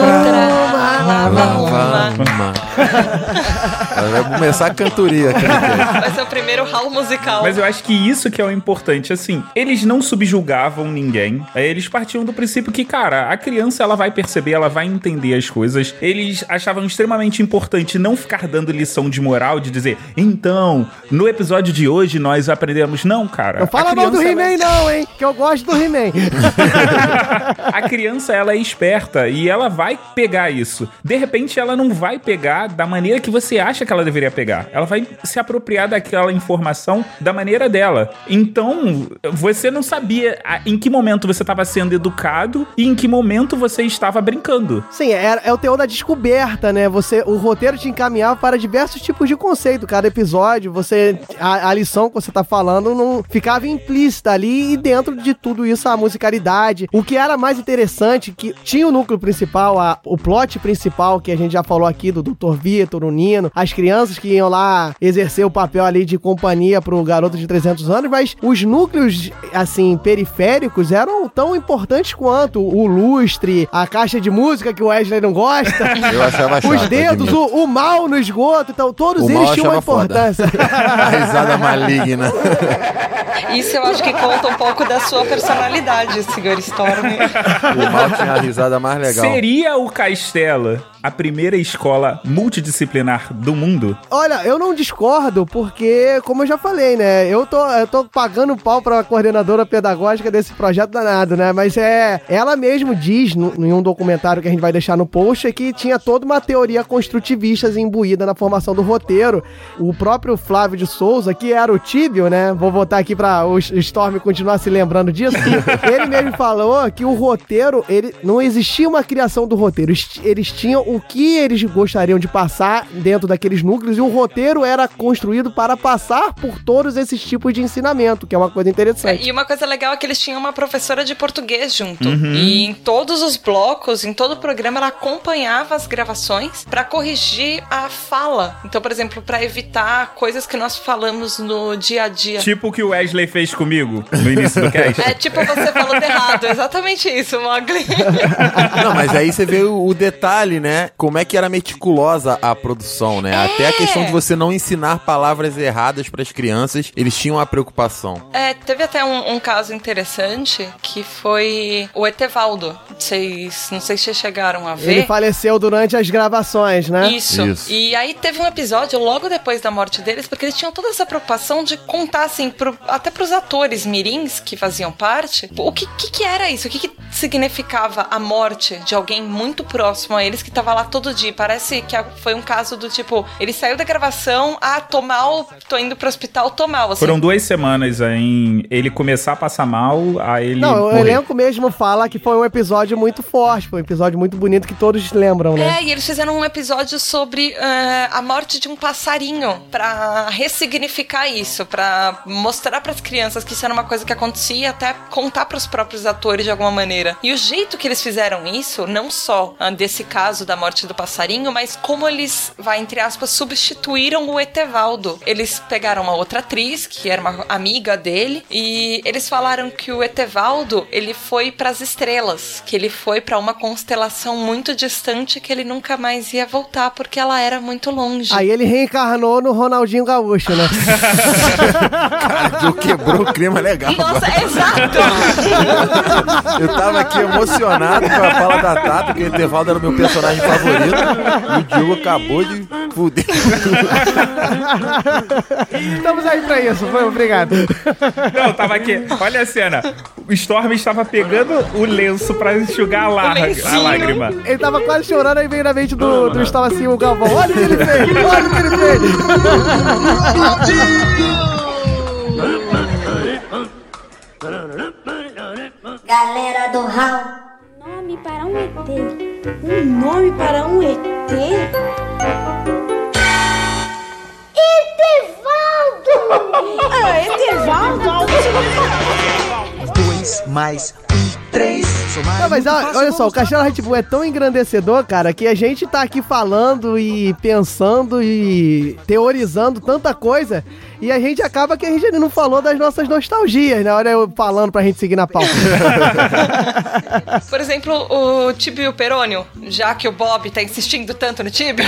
Lava uma. Vai começar a cantoria aqui. Vai ser o primeiro ralo musical. Mas eu acho que isso que é o importante, assim, eles não subjugavam ninguém, eles partiam do princípio que, cara, a criança ela vai perceber, ela vai entender as coisas, eles achavam extremamente importante não ficar dando lição de moral, de dizer, então, no episódio de hoje nós aprendemos, não, cara. Não fala a mal do ela- He-Man, não, hein? Que eu gosto do He-Man. a criança ela é esperta e ela vai pegar isso. De repente ela não vai pegar da maneira que você acha que ela deveria pegar. Ela vai se apropriar daquela informação da maneira dela. Então, você não sabia a- em que momento você estava sendo educado e em que momento você estava brincando. Sim, é, é o teor da descoberta, né? Você, o roteiro te encaminhava para diversos tipos de conceito. Cada episódio, você a, a lição que você tá falando não ficava implícita ali e dentro de tudo isso a musicalidade. O que era mais interessante que tinha o núcleo principal, a- o plot principal que a gente já falou aqui do Dr. Vitor, o Nino, as crianças que iam lá exercer o papel ali de companhia pro garoto de 300 anos, mas os núcleos assim periféricos eram tão importantes quanto o lustre, a caixa de música que o Wesley não gosta. Eu achava chato, Os dedos, o, o mal no esgoto, então todos O eles tinham uma importância. A risada maligna. Isso eu acho que conta um pouco da sua personalidade, senhor Storm. O mal tinha a risada mais legal. Seria o Castelo a primeira escola multidisciplinar do mundo? Olha, eu não discordo, porque, como eu já falei, né? Eu tô, eu tô pagando pau pra coordenadora pedagógica desse projeto danado, né? Mas é. Ela mesmo diz no, em um documentário que a gente vai deixar no post que tinha toda uma teoria construtivista imbuída na formação do roteiro. O próprio Flávio de Souza, que era o Tíbio, né? Vou voltar aqui pra o Storm continuar se lembrando disso. ele mesmo falou que o roteiro, ele não existia uma criação do roteiro. Eles- tinham o que eles gostariam de passar dentro daqueles núcleos e o roteiro era construído para passar por todos esses tipos de ensinamento, que é uma coisa interessante. E uma coisa legal é que eles tinham uma professora de português junto. Uhum. E em todos os blocos, em todo o programa, ela acompanhava as gravações pra corrigir a fala. Então, por exemplo, pra evitar coisas que nós falamos no dia a dia. Tipo o que o Wesley fez comigo no início do cast? É tipo você falando errado, exatamente isso. Mogli. Não, mas aí você vê o, o detalhe, né? Como é que era meticulosa a produção, né? Até a questão de você não ensinar palavras erradas pras crianças, eles tinham a preocupação. É, teve até um, um caso interessante que foi o Etevaldo. Vocês, não sei se vocês chegaram a ver. Ele faleceu durante as gravações, né? Isso. E aí teve um episódio logo depois da morte deles, porque eles tinham toda essa preocupação de contar, assim, pro, até pros atores mirins que faziam parte, o que, que, que era isso? O que, que significava a morte de alguém muito próximo a eles que tava lá todo dia? Parece que a- foi um caso do tipo, ele saiu da gravação, ah, tô mal, tô indo pro hospital, tô mal. Assim. Foram duas semanas em ele começar a passar mal, aí ele. Não, o morrer. elenco mesmo fala que foi um episódio muito forte, foi um episódio muito bonito que todos lembram, né? É, e eles fizeram um episódio sobre eh, a morte de um passarinho pra ressignificar isso, pra mostrar pras crianças que isso era uma coisa que acontecia e até contar pros próprios atores de alguma maneira. E o jeito que eles fizeram isso, não só ah, desse caso da morte do passarinho, mas como eles, vai entre aspas, substituíram o Etevaldo. Eles pegaram uma outra atriz que era uma amiga dele e eles falaram que o Etevaldo, ele foi pras estrelas, que ele foi pra uma constelação muito distante que ele nunca mais ia voltar porque ela era muito longe. Aí ele reencarnou no Ronaldinho Gaúcho, né? Cara, Joe quebrou o clima legal. Nossa, agora. exato! Eu tava aqui emocionado com a fala da Tata, que o Etevaldo era o meu personagem favorito. E o Diogo acabou de fuder. Estamos aí pra isso, foi obrigado. Não, tava aqui. Olha a cena. O Storm estava pegando o lenço pra enxugar a, larga, a lágrima. Ele tava quase chorando, aí veio na mente do, do estava assim o Galvão. Olha o que ele fez, olha o que ele Galera do Raul. Nome para um ET. Um nome para um ET? Etevaldo! Ah, Etevaldo? Dois mais um, três. Não, mas olha só, o Castelo Rá-Tim-Bum é tão engrandecedor, cara, que a gente tá aqui falando e pensando e teorizando tanta coisa e a gente acaba que a gente não falou das nossas nostalgias, né? Olha eu falando pra gente seguir na pauta. Por exemplo, o Tibio Perônio, já que o Bob tá insistindo tanto no Tibio.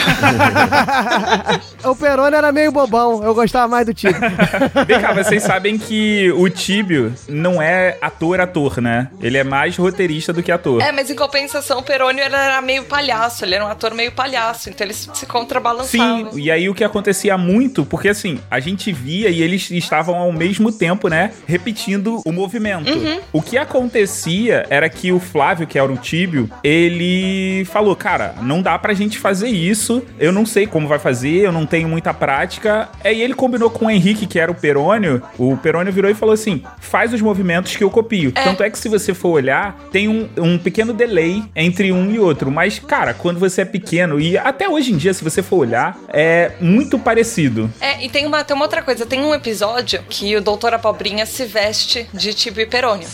o Peroni era meio bobão, eu gostava mais do Tico. Vem cá, vocês sabem que o Tibio não é ator-ator, né? Ele é mais roteirista do que ator. É, mas em compensação, o Perônio era meio palhaço, ele era um ator meio palhaço, então eles se contrabalançavam. Sim, e aí o que acontecia muito, porque assim, a gente via e eles estavam ao mesmo tempo, né, repetindo o movimento. Uhum. O que acontecia era que o Flávio, que era o Tíbio, ele falou, cara, não dá pra gente fazer isso, eu não sei como vai fazer, eu não tenho muita prática. Aí ele combinou com o Henrique, que era o Perônio, o Perônio virou e falou assim, faz os movimentos que eu copio. Tanto é que se você for olhar, tem um, um pequeno delay entre um e outro, mas, cara, quando você é pequeno, e até hoje em dia, se você for olhar, é muito parecido. É, e tem uma, tem uma outra coisa, tem um episódio que o Doutor Abobrinha se veste de Tibio e Perônio.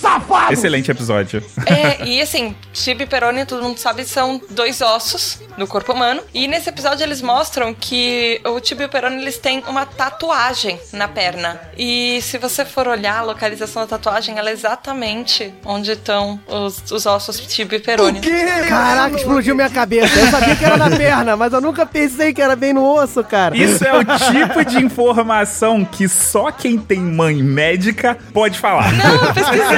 Excelente episódio. É, e assim, Tibio e Perônio, todo mundo sabe, são dois ossos no corpo humano. E nesse episódio eles mostram que o Tibio e o Perônio, eles têm uma tatuagem na perna. E se você for olhar a localização da tatuagem, ela é exatamente onde estão os, os ossos Tibio e Perônio. Caraca, explodiu minha cabeça. Eu sabia que era na perna, mas eu nunca pensei que era bem no osso, cara. Isso é o tipo de informação que só quem tem mãe médica pode falar. Não, pesquisei.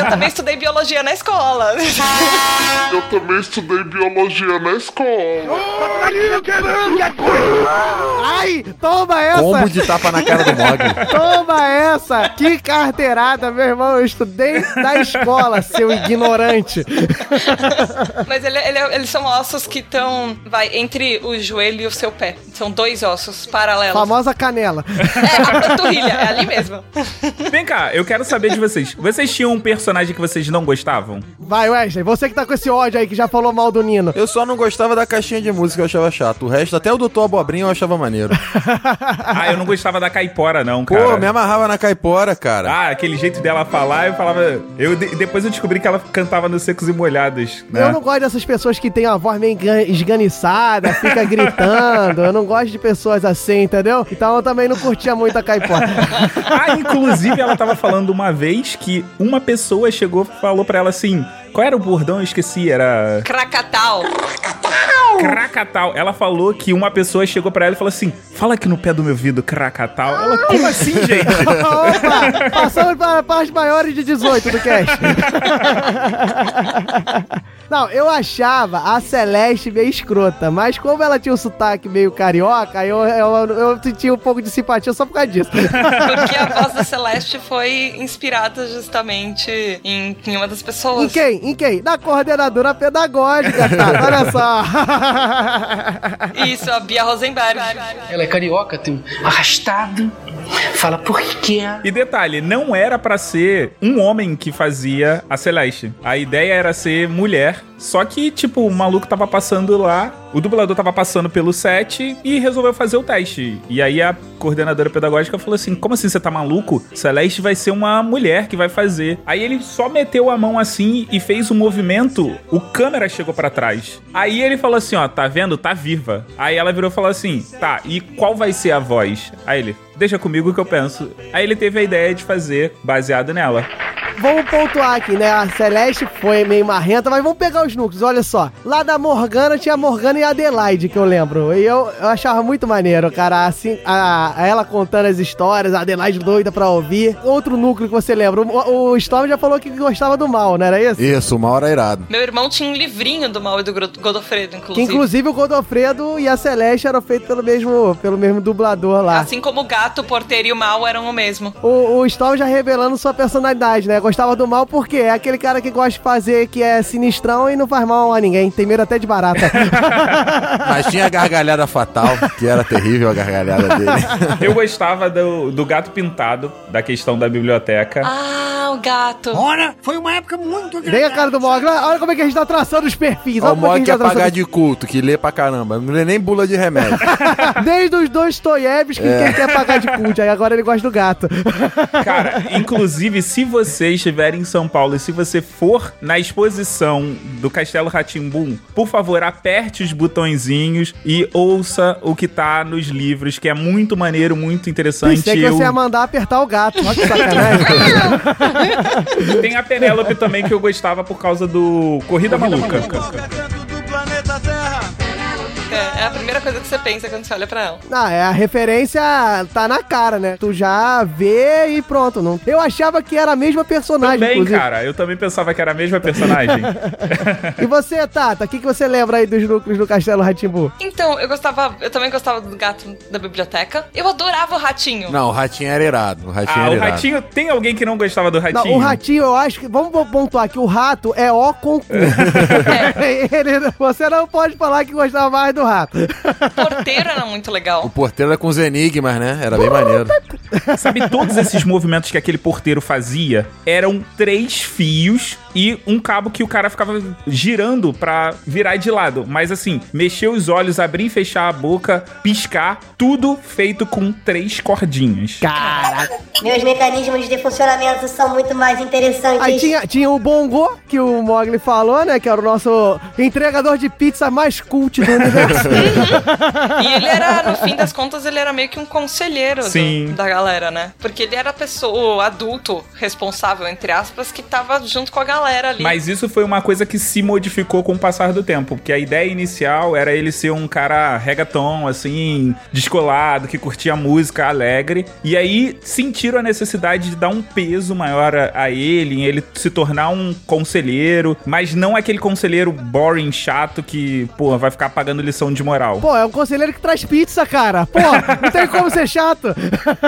Eu também estudei biologia na escola. Eu também estudei biologia na escola. Ai, toma essa! Combo de tapa na cara do Mogli. Toma essa! Que carteirada, meu irmão. Eu estudei na escola, seu ignorante. Mas ele- ele- eles são ossos que estão, vai, entre o joelho e o seu pé. São dois ossos paralelos. Famosa canela. É, a panturrilha, é ali mesmo. Vem cá, eu quero saber de vocês. Vocês tinham um personagem que vocês não gostavam? Vai, Wesley, você que tá com esse ódio aí que já falou mal do Nino. Eu só não gostava da caixinha de música, eu achava chato. O resto, até o Doutor Abobrinha eu achava maneiro. Ah, eu não gostava da caipora, não, cara. Pô, me amarrava na caipora, cara. Ah, aquele jeito dela falar, eu falava. Eu, de- depois eu descobri que ela cantava nos secos e molhados, né? Eu não gosto dessas pessoas que têm a voz meio esganiçada, fica gritando. Eu não gosto de pessoas assim, entendeu? Então eu também não curtia muito a caipora. Ah, inclusive ela tava falando uma vez que uma pessoa chegou e falou pra ela assim: Qual era o bordão? Eu esqueci, era... Krakatau. Krakatau. Ela falou que uma pessoa chegou pra ela e falou assim: Fala aqui no pé do meu ouvido, Krakatau. Ela, como assim, gente? Opa, passamos para partes maiores de 18 do cast. Não, eu achava a Celeste meio escrota, mas como ela tinha um sotaque meio carioca, eu, eu, eu senti um pouco de simpatia só por causa disso. Porque a voz da Celeste foi inspirada justamente em, em uma das pessoas. Em quem? Em quem? Na coordenadora pedagógica, tá? Olha só. Isso, a Bia Rosenberg. Ela é carioca, tem um arrastado, fala por quê? E detalhe, não era pra ser um homem que fazia a Celeste. A ideia era ser mulher. Só que, tipo, o maluco tava passando lá, o dublador tava passando pelo set e resolveu fazer o teste. E aí a coordenadora pedagógica falou assim: Como assim você tá maluco? Celeste vai ser uma mulher que vai fazer. Aí ele só meteu a mão assim e fez um movimento, o câmera chegou pra trás. Aí ele falou assim: Ó, tá vendo? Tá viva. Aí ela virou e falou assim: Tá, e qual vai ser a voz? Aí ele, deixa comigo que eu penso. Aí ele teve a ideia de fazer baseado nela. Vamos pontuar aqui, né? A Celeste foi meio marrenta, mas vamos pegar os núcleos, olha só. Lá da Morgana tinha a Morgana e a Adelaide, que eu lembro. E eu, eu achava muito maneiro, cara, assim, a, a ela contando as histórias, a Adelaide doida pra ouvir. Outro núcleo que você lembra, o, o Storm já falou que gostava do mal, não era isso? Isso, o mal era irado. Meu irmão tinha um livrinho do mal e do Godofredo, inclusive. Que inclusive o Godofredo e a Celeste eram feitos pelo mesmo, pelo mesmo dublador lá. Assim como o gato, o porteiro e o mal eram o mesmo. O, o Storm já revelando sua personalidade, né? Gostava do mal porque é aquele cara que gosta de fazer que é sinistrão e não faz mal a ninguém. Tem medo até de barata. Mas tinha a gargalhada fatal, que era terrível a gargalhada dele. Eu gostava do, do gato pintado, da questão da biblioteca. Ah, o gato. Ora, foi uma época muito Vem a cara do Mogli. Olha como é que a gente tá traçando os perfis. Olha o é Mog que que é tá pagar de culto, que lê pra caramba. Não lê nem bula de remédio. Desde os dois Toyevs que É. quem quer pagar de cult. Aí agora ele gosta do gato. Cara, inclusive, se você estiver em São Paulo e se você for na exposição do Castelo Ratimbum, por favor, aperte os botõezinhos e ouça o que tá nos livros, que é muito maneiro, muito interessante. Pensei que Eu- você ia mandar apertar o gato. Olha que sacanagem. Tem a Penélope também que eu gostava por causa do Corrida, Maluca. É, é a primeira coisa que você pensa quando você olha pra ela. Não, é a referência tá na cara, né? Tu já vê e pronto. Não... Eu achava que era a mesma personagem, Também, inclusive. cara, eu também pensava que era a mesma personagem. E você, Tata, o que, que você lembra aí dos núcleos do Castelo Ratimbu? Então, eu gostava, eu também gostava do gato da biblioteca. Eu adorava o ratinho. Não, o ratinho era irado. O ratinho ah, era o irado. ratinho. Tem alguém que não gostava do ratinho? Não, o ratinho, eu acho que. Vamos pontuar que o rato é ó com cu. Ele- você não pode falar que gostava mais do rato. O porteiro era muito legal. O porteiro era com os enigmas, né? Era bem maneiro. Sabe, todos esses movimentos que aquele porteiro fazia eram três fios e um cabo que o cara ficava girando pra virar de lado. Mas assim, mexer os olhos, abrir e fechar a boca, piscar, tudo feito com três cordinhas. Caraca. Meus mecanismos de funcionamento são muito mais interessantes. Aí tinha, tinha o Bongo, que o Mogli falou, né? Que era o nosso entregador de pizza mais cult do universo. E ele era, no fim das contas, ele era meio que um conselheiro do- da galera, né? Porque ele era a pessoa, o adulto responsável, entre aspas, que tava junto com a galera ali. Mas isso foi uma coisa que se modificou com o passar do tempo, porque a ideia inicial era ele ser um cara reggaeton, assim, descolado, que curtia música alegre, e aí sentiram a necessidade de dar um peso maior a, a ele, em ele se tornar um conselheiro, mas não aquele conselheiro boring, chato, que, pô, vai ficar pagando lição de moral. Pô, é um conselheiro que traz pizza, cara. Pô, não tem como ser chato.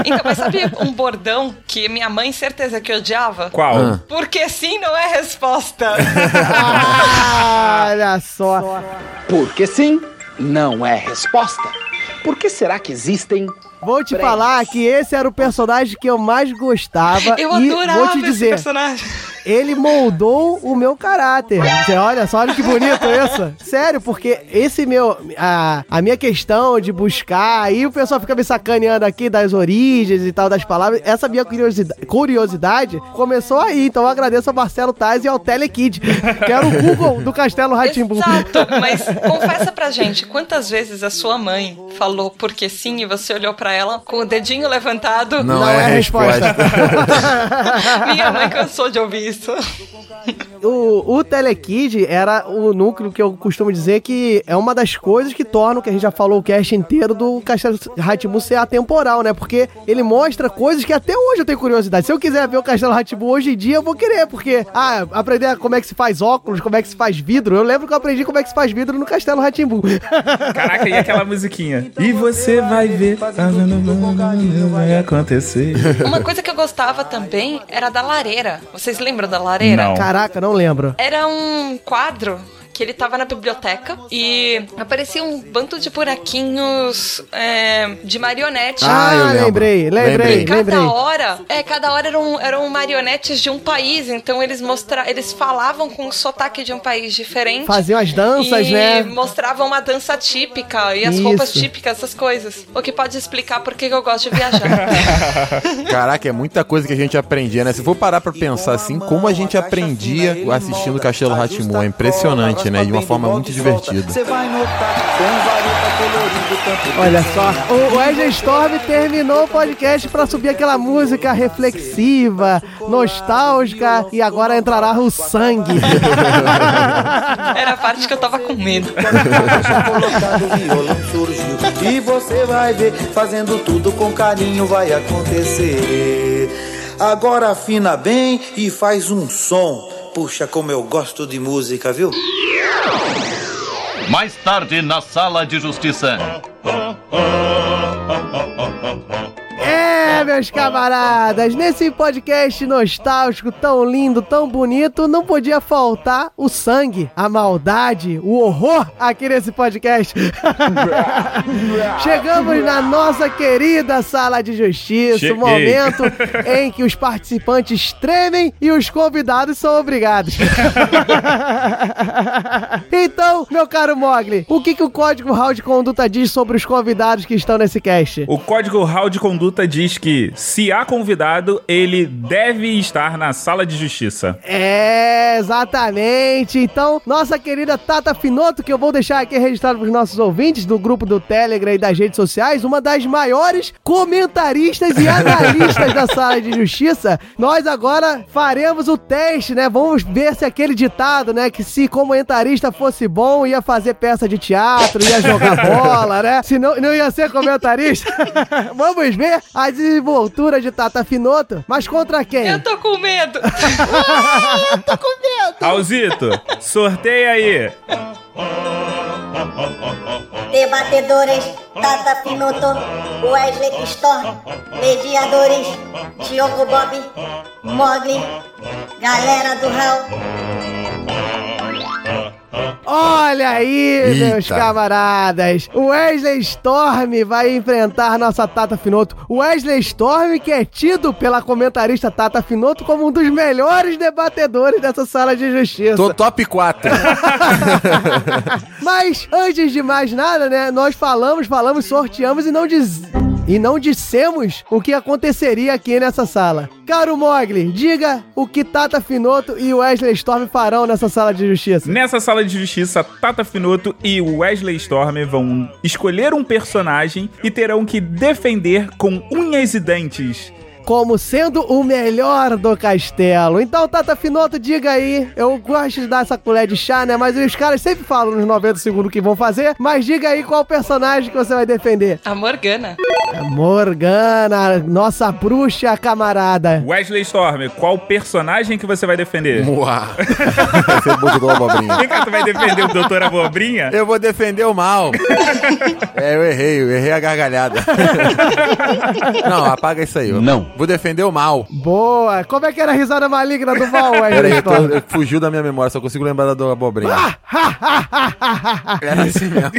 Então, mas sabe um bordão que minha mãe certeza que odiava? Qual? Ah. Porque sim não é resposta. Ah, olha só. Porque sim, não é resposta. Por que será que existem Vou te falar que esse era o personagem que eu mais gostava. Eu e adorava vou te esse dizer, personagem. Ele moldou o meu caráter. Você olha só, olha que bonito isso. Sério, porque esse meu. A, a minha questão de buscar, aí o pessoal fica me sacaneando aqui das origens e tal, das palavras. Essa minha curiosidade, curiosidade começou aí. Então eu agradeço ao Marcelo Tais e ao Telekid, que era o Google do Castelo Ratimbu. Exato, mas confessa pra gente, quantas vezes a sua mãe falou porque sim e você olhou pra ela com o dedinho levantado? Não, é, a resposta. Minha mãe cansou de ouvir isso. o, o Telekid era o núcleo que eu costumo dizer que é uma das coisas que tornam, que a gente já falou o cast inteiro do Castelo Ratibu ser atemporal, né? Porque ele mostra coisas que até hoje eu tenho curiosidade. Se eu quiser ver o Castelo Ratibu hoje em dia, eu vou querer, porque, ah, aprender como é que se faz óculos, como é que se faz vidro. Eu lembro que eu aprendi como é que se faz vidro no Castelo Ratimbu. Caraca, e aquela musiquinha? E você vai ver, vai acontecer. Uma coisa que eu gostava também era da lareira. Vocês lembram da lareira? Não. Caraca, não lembro. Era um quadro que ele tava na biblioteca e aparecia um bando de buraquinhos é, de marionete. Ah, eu lembrei, lembrei, E cada lembrei. hora, é, cada hora eram, eram marionetes de um país, então eles mostra, eles falavam com o sotaque de um país diferente. Faziam as danças, e né? mostravam uma dança típica e as Isso. roupas típicas, essas coisas. O que pode explicar por que que eu gosto de viajar. Caraca, é muita coisa que a gente aprendia, né? Se for parar pra pensar assim, como a gente aprendia assistindo Castelo Ratimu, é impressionante, né? De uma forma muito divertida. Você vai notar com vareta colorido tanto Olha só, o Wesley Storm terminou o podcast pra subir aquela música reflexiva, nostálgica e agora entrará o sangue. Era a parte que eu tava com medo. E você vai ver, fazendo tudo com carinho vai acontecer. Agora afina bem e faz um som. Puxa, como eu gosto de música, viu? Mais tarde na Sala de Justiça. É, meus camaradas, nesse podcast nostálgico tão lindo, tão bonito, não podia faltar o sangue, a maldade, o horror aqui nesse podcast. Chegamos na nossa querida sala de justiça, Cheguei. o momento em que os participantes tremem e os convidados são obrigados. então, meu caro Mogli, o que, que o Código Hall de Conduta diz sobre os convidados que estão nesse cast? O Código Hall de Conduta diz que, se há convidado, ele deve estar na sala de justiça. É, exatamente. Então, nossa querida Tata Finoto, que eu vou deixar aqui registrado para os nossos ouvintes do grupo do Telegram e das redes sociais, uma das maiores comentaristas e analistas da sala de justiça. Nós agora faremos o teste, né? Vamos ver se aquele ditado, né, que se comentarista fosse bom, ia fazer peça de teatro, ia jogar bola, né? Se não, não ia ser comentarista. Vamos ver a desenvoltura de Tata Finoto, mas contra quem? Eu tô com medo. tô com medo. Raulzito, sorteia aí. Debatedores, Tata Finoto, Wesley Storm, mediadores, Diogo Bob, Mogli, galera do Hall. Olha aí, meus Eita. camaradas. O Wesley Storm vai enfrentar nossa Tata Finoto. Wesley Storm, que é tido pela comentarista Tata Finoto como um dos melhores debatedores dessa sala de justiça. Tô top 4. Mas, antes de mais nada, né, nós falamos, falamos, sorteamos e não diz... E não dissemos o que aconteceria aqui nessa sala. Caro Mogli, diga o que Tata Finoto e Wesley Storm farão nessa sala de justiça. Nessa sala de justiça, Tata Finoto e Wesley Storm vão escolher um personagem e terão que defender com unhas e dentes. Como sendo o melhor do castelo. Então, Tata Finoto, diga aí. Eu gosto de dar essa colher de chá, né? Mas os caras sempre falam nos 90 segundos o que vão fazer. Mas diga aí qual personagem que você vai defender. A Morgana. A Morgana, nossa bruxa camarada. Wesley Storm, qual personagem que você vai defender? Uau. Você botou a abobrinha. Vem cá, tu vai defender o Doutor Abobrinha? Eu vou defender o mal. É, eu errei, eu errei a gargalhada. Não, apaga isso aí. Não. Vou defender o mal. Boa. Como é que era a risada maligna do mal, Peraí, tô- fugiu da minha memória, só consigo lembrar da do abobrinha. Era assim mesmo.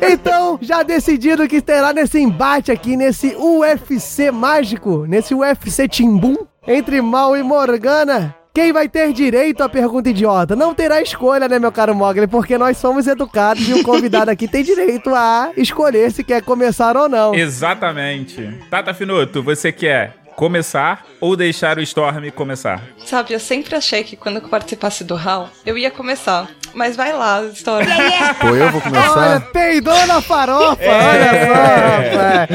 Então, já decidido que terá nesse embate aqui, nesse UFC mágico, nesse UFC Timbum, entre Mal e Morgana. Quem vai ter direito à pergunta idiota? Não terá escolha, né, meu caro Mogli? Porque nós somos educados e o convidado aqui tem direito a escolher se quer começar ou não. Exatamente. Tata Finoto, você quer começar ou deixar o Storm começar? Sabe, eu sempre achei que quando eu participasse do HAL, eu ia começar. Mas vai lá, história. Pô, eu vou Olha, começar? peidou na farofa, É. olha só,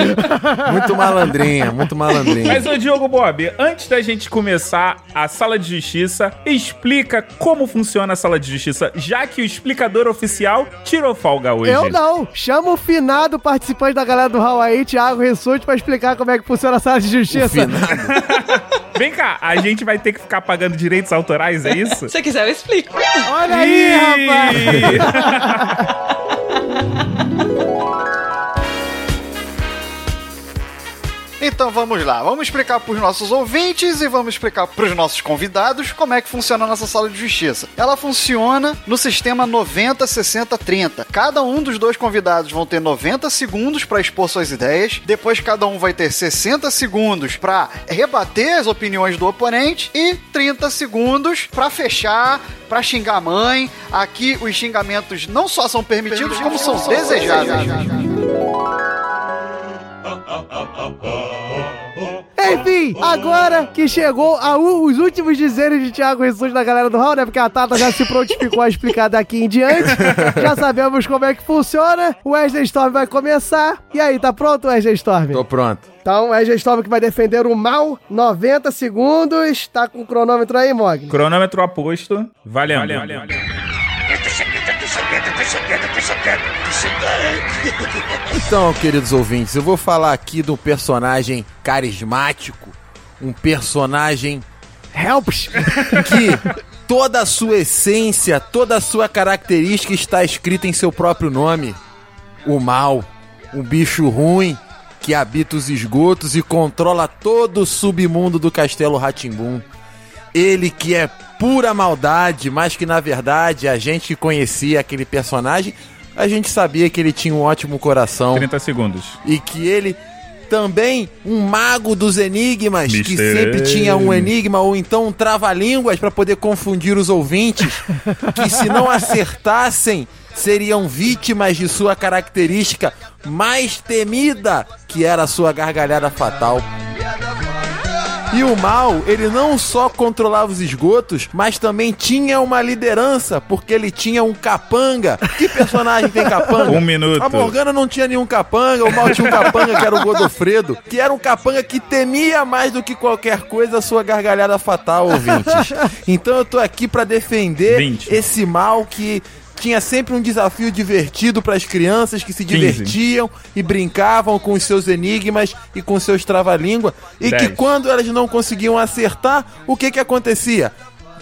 rapaz. Muito malandrinha, muito malandrinha. Mas, ô Diogo Bob, antes da gente começar a sala de justiça, explica como funciona a sala de justiça, já que o explicador oficial tirou folga hoje. Eu não. Chama o finado participante da galera do Hawaii, Thiago Rissuti, pra explicar como é que funciona a sala de justiça. Vem cá, a gente vai ter que ficar pagando direitos autorais, é isso? Se você quiser, eu explico. Olha aí, rapaz. Então vamos lá, vamos explicar para os nossos ouvintes e vamos explicar para os nossos convidados como é que funciona a nossa sala de justiça. Ela funciona no sistema 90, 60, 30. Cada um dos dois convidados vão ter 90 segundos para expor suas ideias, depois cada um vai ter 60 segundos para rebater as opiniões do oponente e 30 segundos para fechar, para xingar a mãe. Aqui os xingamentos não só são permitidos, como são desejados. Enfim, agora que chegou a u- os últimos dizeres de Thiago Rissuti da galera do Hall, né? Porque a Tata já se prontificou a explicar daqui em diante. Já sabemos como é que funciona. O Wesley Storm vai começar. E aí, tá pronto, Wesley Storm? Tô pronto. Então, Wesley Storm que vai defender o mal. 90 segundos. Tá com o cronômetro aí, Mog? Cronômetro aposto. Valendo. Então, queridos ouvintes, eu vou falar aqui do personagem carismático, um personagem Helps! que toda a sua essência, toda a sua característica está escrita em seu próprio nome. O mal, um bicho ruim que habita os esgotos e controla todo o submundo do Castelo Ratimbum. Ele que é pura maldade, mas que na verdade a gente conhecia aquele personagem, a gente sabia que ele tinha um ótimo coração 30 segundos. e que ele também um mago dos enigmas que Mr. sempre tinha um enigma ou então um trava-línguas para poder confundir os ouvintes que se não acertassem seriam vítimas de sua característica mais temida que era a sua gargalhada fatal. E o mal, ele não só controlava os esgotos, mas também tinha uma liderança, porque ele tinha um capanga. Que personagem tem capanga? Um minuto. A Morgana não tinha nenhum capanga, o mal tinha um capanga que era o Godofredo, que era um capanga que temia mais do que qualquer coisa a sua gargalhada fatal, ouvintes. Então eu tô aqui pra defender 20. esse mal que tinha sempre um desafio divertido para as crianças que se 15. divertiam e brincavam com os seus enigmas e com seus trava-língua e que 10. quando elas não conseguiam acertar, o que que acontecia?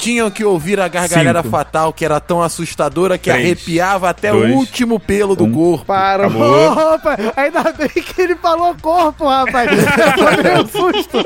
Tinham que ouvir a gargalhada Cinco. fatal que era tão assustadora que Três. arrepiava até Dois. o último pelo do Um. corpo. Parou, Acabou. rapaz. Ainda bem que ele falou corpo, rapaz. Eu tomei um susto.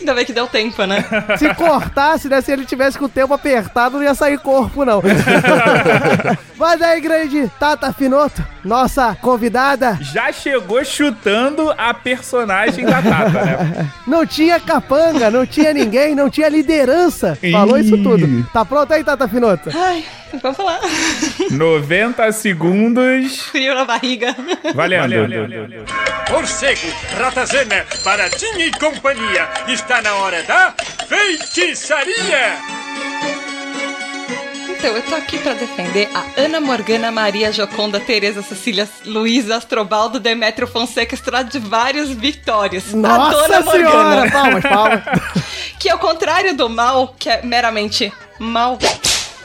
Ainda bem que deu tempo, né? Se cortasse, né? Se ele tivesse com o tempo apertado, não ia sair corpo, não. Mas aí, grande Tata Finoto, nossa convidada, Já chegou chutando a personagem da Tata, né? não tinha capanga, não tinha ninguém, não tinha liderança. Falou isso tudo. Tá pronto aí, Tata Finoto? Ai, vamos falar. 90 segundos. Frio na barriga. Valendo. Morcego, ratazana, baratinha e companhia. Está na hora da feitiçaria! Então, eu tô aqui pra defender a Ana Morgana Maria Joconda Tereza Cecília Luísa Astrobaldo Demétrio Fonseca Stradivarius Vitórias. a Nossa Dona senhora! Morgana. Palmas, palmas. Que ao contrário do mal, que é meramente mal,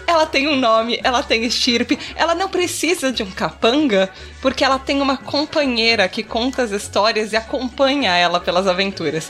ela tem um nome, ela tem estirpe, ela não precisa de um capanga, porque ela tem uma companheira que conta as histórias e acompanha ela pelas aventuras.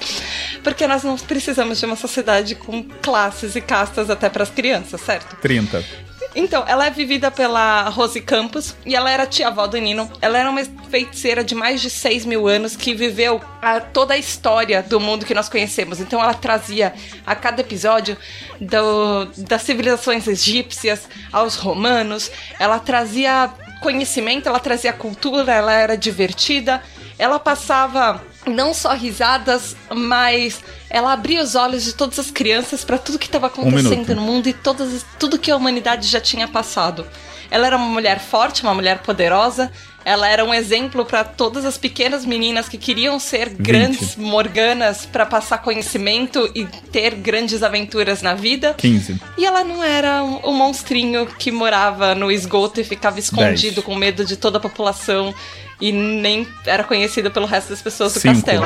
Porque nós não precisamos de uma sociedade com classes e castas até para as crianças, certo? 30. Então, ela é vivida pela Rose Campos e ela era tia-avó do Nino. Ela era uma feiticeira de mais de 6 mil anos que viveu a- toda a história do mundo que nós conhecemos. Então, ela trazia a cada episódio do- das civilizações egípcias aos romanos. Ela trazia conhecimento, ela trazia cultura, ela era divertida. Ela passava não só risadas, mas ela abria os olhos de todas as crianças para tudo que estava acontecendo minuto. no mundo e todas, tudo que a humanidade já tinha passado. Ela era uma mulher forte, uma mulher poderosa. Ela era um exemplo para todas as pequenas meninas que queriam ser grandes Morganas para passar conhecimento e ter grandes aventuras na vida. 15. E ela não era um, um monstrinho que morava no esgoto e ficava escondido com medo de toda a população e nem era conhecido pelo resto das pessoas do Cinco. castelo.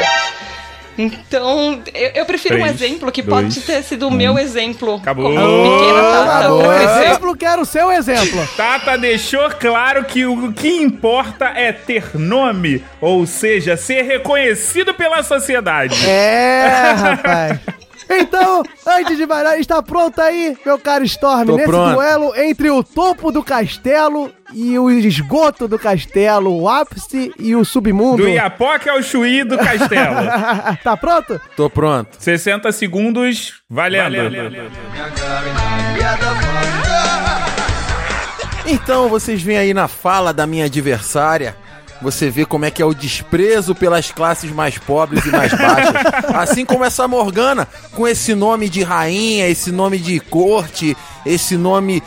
Então, eu, eu prefiro um Três, exemplo que dois, pode ter sido o meu exemplo. Acabou. Como pequena Tata. Acabou. Exemplo, quero o seu exemplo. Tata deixou claro que o que importa é ter nome, ou seja, ser reconhecido pela sociedade. É, rapaz. Então, antes de mais nada, está pronto aí, meu caro Storm, Tô nesse pronto. duelo entre o topo do castelo e o esgoto do castelo, o ápice e o submundo. Do Iapoque ao Chuí do castelo. tá pronto? Tô pronto. 60 segundos, valendo. Então vocês veem aí na fala da minha adversária. Você vê como é que é o desprezo pelas classes mais pobres e mais baixas. Assim como essa Morgana, com esse nome de rainha, esse nome de corte, esse nome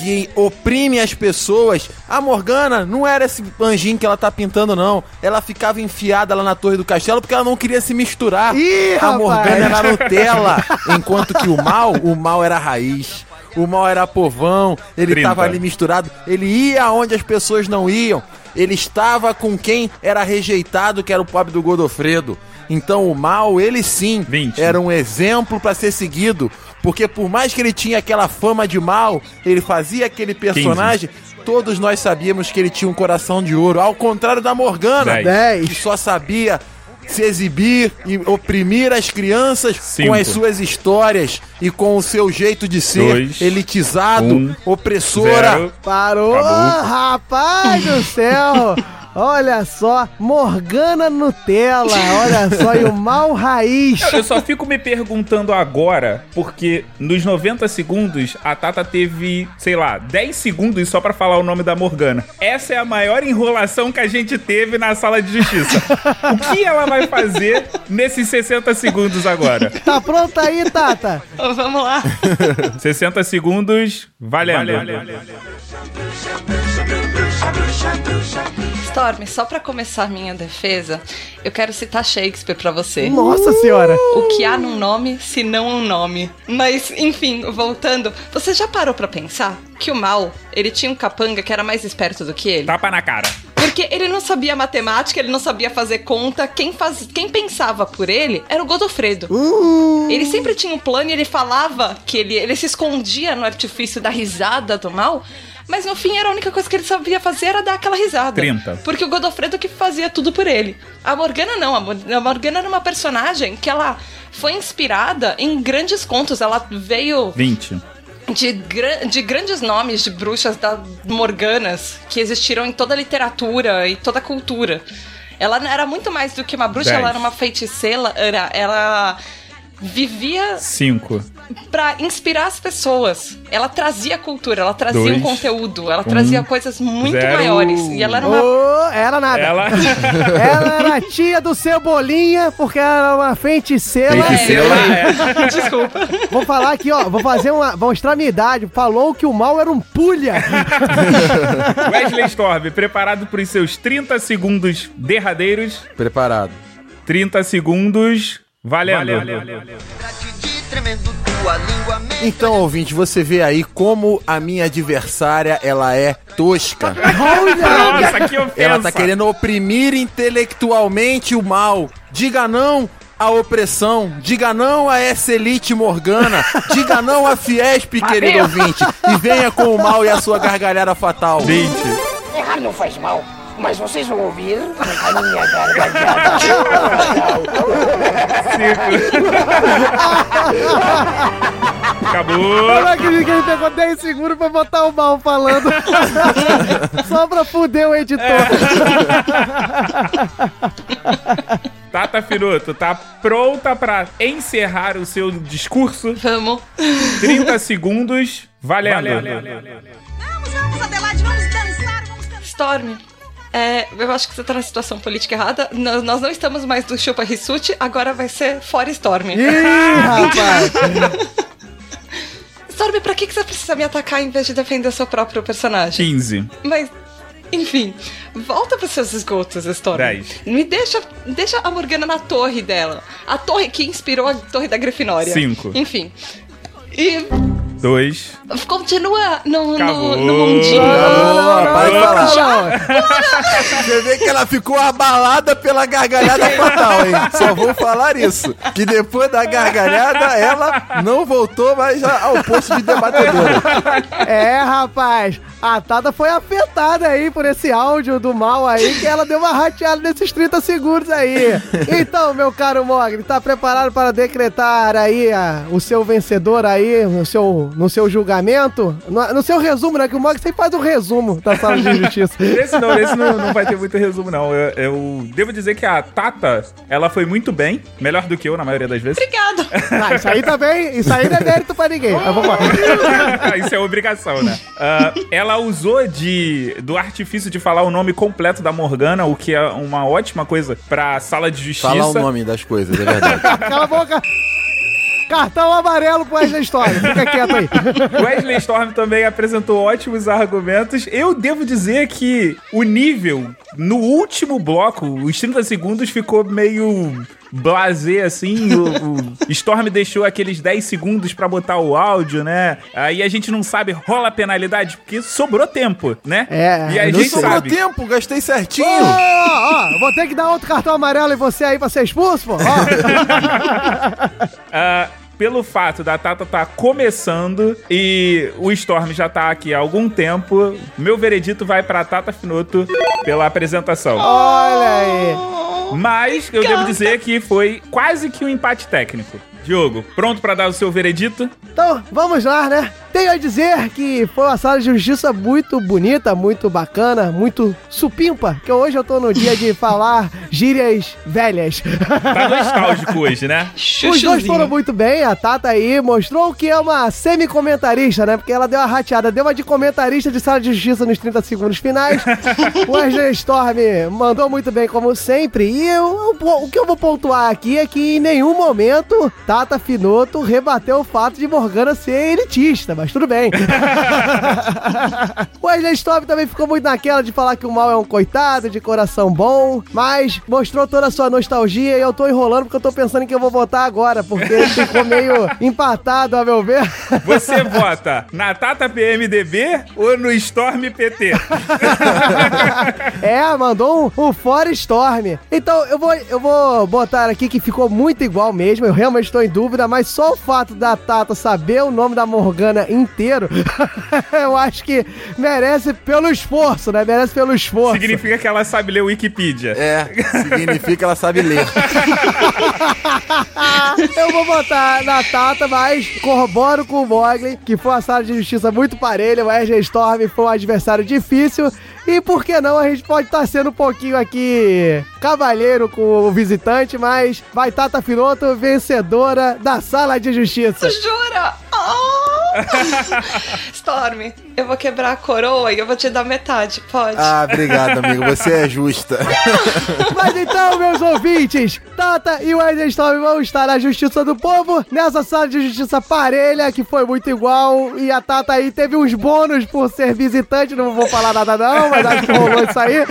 que oprime as pessoas. A Morgana não era esse anjinho que ela tá pintando, não. Ela ficava enfiada lá na torre do castelo porque ela não queria se misturar. Ih, a rapaz. Morgana era Nutella, enquanto que o mal, o mal era a raiz. O mal era povão, ele 30. tava ali misturado, ele ia aonde as pessoas não iam. Ele estava com quem era rejeitado, que era o pobre do Godofredo. Então o mal, ele sim, 20. era um exemplo para ser seguido, porque por mais que ele tinha aquela fama de mal, ele fazia aquele personagem, todos nós sabíamos que ele tinha um coração de ouro, ao contrário da Morgana, Dez. Dez. que só sabia se exibir e oprimir as crianças Cinco. com as suas histórias e com o seu jeito de ser Dois. elitizado, Um. opressora. Zero. Parou, Acabou. rapaz do céu! Olha só, Morgana Nutella, olha só, e o mal raiz. Eu só fico me perguntando agora, porque nos 90 segundos a Tata teve, sei lá, 10 segundos só pra falar o nome da Morgana. Essa é a maior enrolação que a gente teve na sala de justiça. O que ela vai fazer nesses 60 segundos agora? Tá pronta aí, Tata? Vamos lá. 60 segundos, valendo. Storm, só pra começar minha defesa, eu quero citar Shakespeare pra você. Nossa senhora. O que há num nome, se não um nome. Mas, enfim, voltando, você já parou pra pensar que o mal, ele tinha um capanga que era mais esperto do que ele? Tapa na cara. Porque ele não sabia matemática, ele não sabia fazer conta. Quem, faz, quem pensava por ele era o Godofredo. Ele sempre tinha um plano e ele falava que ele, ele se escondia no artifício da risada do mal. Mas no fim era a única coisa que ele sabia fazer era dar aquela risada. 30. Porque o Godofredo que fazia tudo por ele. A Morgana não, a Mor- a Morgana era uma personagem que ela foi inspirada em grandes contos. Ela veio 20. de, gra- de grandes nomes de bruxas da Morganas que existiram em toda a literatura e toda a cultura. Ela era muito mais do que uma bruxa, Dez. ela era uma feiticeira, era, ela vivia 5. pra inspirar as pessoas. Ela trazia cultura, ela trazia Dois. um conteúdo, ela Um. trazia coisas muito Zero. maiores. E ela era uma. Ô, era nada. Ela. Ela era a tia do Cebolinha, porque ela era uma feiticeira. Feiticeira, é. Desculpa. Vou falar aqui, ó. Vou fazer uma. Vou mostrar a minha idade. Falou que o mal era um pulha. Wesley Storm, preparado para os seus 30 segundos derradeiros. Preparado. 30 segundos, valendo. Então, ouvinte, você vê aí como a minha adversária, ela é tosca. Nossa, que ofensa. Ela tá querendo oprimir intelectualmente o mal. Diga não à opressão. Diga não a essa elite morgana. Diga não à Fiesp, querido ouvinte. E venha com o mal e a sua gargalhada fatal. 20. Errar não faz mal, mas vocês vão ouvir a minha gargalhada. Acabou. Eu não acredito que ele pegou 10 segundos pra botar o mal falando. Só pra fuder o editor. Tata Firoto, tá pronta pra encerrar o seu discurso? Vamos. 30 segundos, valendo. Storm, É, eu acho que você tá na situação política errada. Nós, nós não estamos mais do Chupa Rissuti, agora vai ser fora Storm. Ih, rapaz! Storm, pra que, que você precisa me atacar em vez de defender o seu próprio personagem? 15. Mas, enfim, volta pros seus esgotos, Storm. 10. Me deixa, deixa a Morgana na torre dela. A torre que inspirou a torre da Grifinória. Cinco. Enfim. E 2. continua no, no, no mundinho. Boa, para de não, falar. Você vê que ela ficou abalada pela gargalhada fatal, hein? Só vou falar isso. Que depois da gargalhada, ela não voltou mais ao posto de debatedora. É, rapaz, a Tata foi afetada aí por esse áudio do mal aí, que ela deu uma rateada nesses 30 segundos aí. Então, meu caro Mogli, tá preparado para decretar aí a- o seu vencedor aí, no seu, no seu julgamento? No, no seu resumo, né? Que o Mogli sempre faz um resumo da sala de justiça. Esse não, esse não, não vai ter muito resumo, não. Eu, eu devo dizer que a Tata, ela foi muito bem, melhor do que eu na maioria das vezes. Obrigado. Ah, isso aí também, isso aí não é mérito pra ninguém. Mas vamos lá. Isso é obrigação, né? Ah, ela usou de do artifício de falar o nome completo da Morgana, o que é uma ótima coisa pra sala de justiça. Falar o nome das coisas, é verdade. Cala a boca. Cartão amarelo pro Wesley Story. Fica quieto aí. Wesley Storm também apresentou ótimos argumentos. Eu devo dizer que o nível no último bloco, os 30 segundos, ficou meio blasé assim. O, o Storm deixou aqueles 10 segundos pra botar o áudio, né? Aí a gente não sabe, rola penalidade, porque sobrou tempo, né? É, e a gente sobrou sabe. tempo, gastei certinho. Ó, ó, vou ter que dar outro cartão amarelo em você aí pra ser expulso, pô. Ó. Ah, pelo fato da Tata tá começando e o Storm já tá aqui há algum tempo, meu veredito vai pra Tata Finoto pela apresentação. Olha aí. Mas eu devo dizer que foi quase que um empate técnico. Diogo, pronto pra dar o seu veredito? Então, vamos lá, né? Tenho a dizer que foi uma sala de justiça muito bonita, muito bacana, muito supimpa, que hoje eu tô no dia de falar gírias velhas. Tá nostálgico hoje, né? Os dois foram muito bem, a Tata aí mostrou que é uma semi-comentarista, né? Porque ela deu uma rateada, deu uma de comentarista de sala de justiça nos 30 segundos finais. o Wesley Storm mandou muito bem, como sempre. E eu- eu- o que eu vou pontuar aqui é que em nenhum momento Tata Finoto rebateu o fato de Morgana ser elitista, mas tudo bem. o Wesley Storm também ficou muito naquela de falar que o mal é um coitado, de coração bom, mas mostrou toda a sua nostalgia e eu tô enrolando porque eu tô pensando em que eu vou votar agora, porque ficou meio empatado, a meu ver. Você vota na Tata PMDB ou no Storm PT? É, mandou um, um fora Storm. Então, eu vou, eu vou botar aqui que ficou muito igual mesmo. Eu realmente estou em dúvida, mas só o fato da Tata saber o nome da Morgana inteiro, eu acho que merece pelo esforço, né? Merece pelo esforço. Significa que ela sabe ler Wikipedia. É, significa que ela sabe ler. eu vou botar na Tata, mas corroboro com o Mogli, que foi uma sala de justiça muito parelha. O RG Storm foi um adversário difícil. E por que não, a gente pode estar sendo um pouquinho aqui cavalheiro com o visitante, mas vai Tata Finoto, vencedora da sala de justiça. Jura? Oh! Storm, eu vou quebrar a coroa e eu vou te dar metade, pode? Ah, obrigado, amigo. Você é justa. Mas então, meus ouvintes, Tata e o Wesley Storm vão estar na Justiça do Povo, nessa sala de justiça parelha, que foi muito igual, e a Tata aí teve uns bônus por ser visitante, não vou falar nada não, mas acho que rolou isso aí.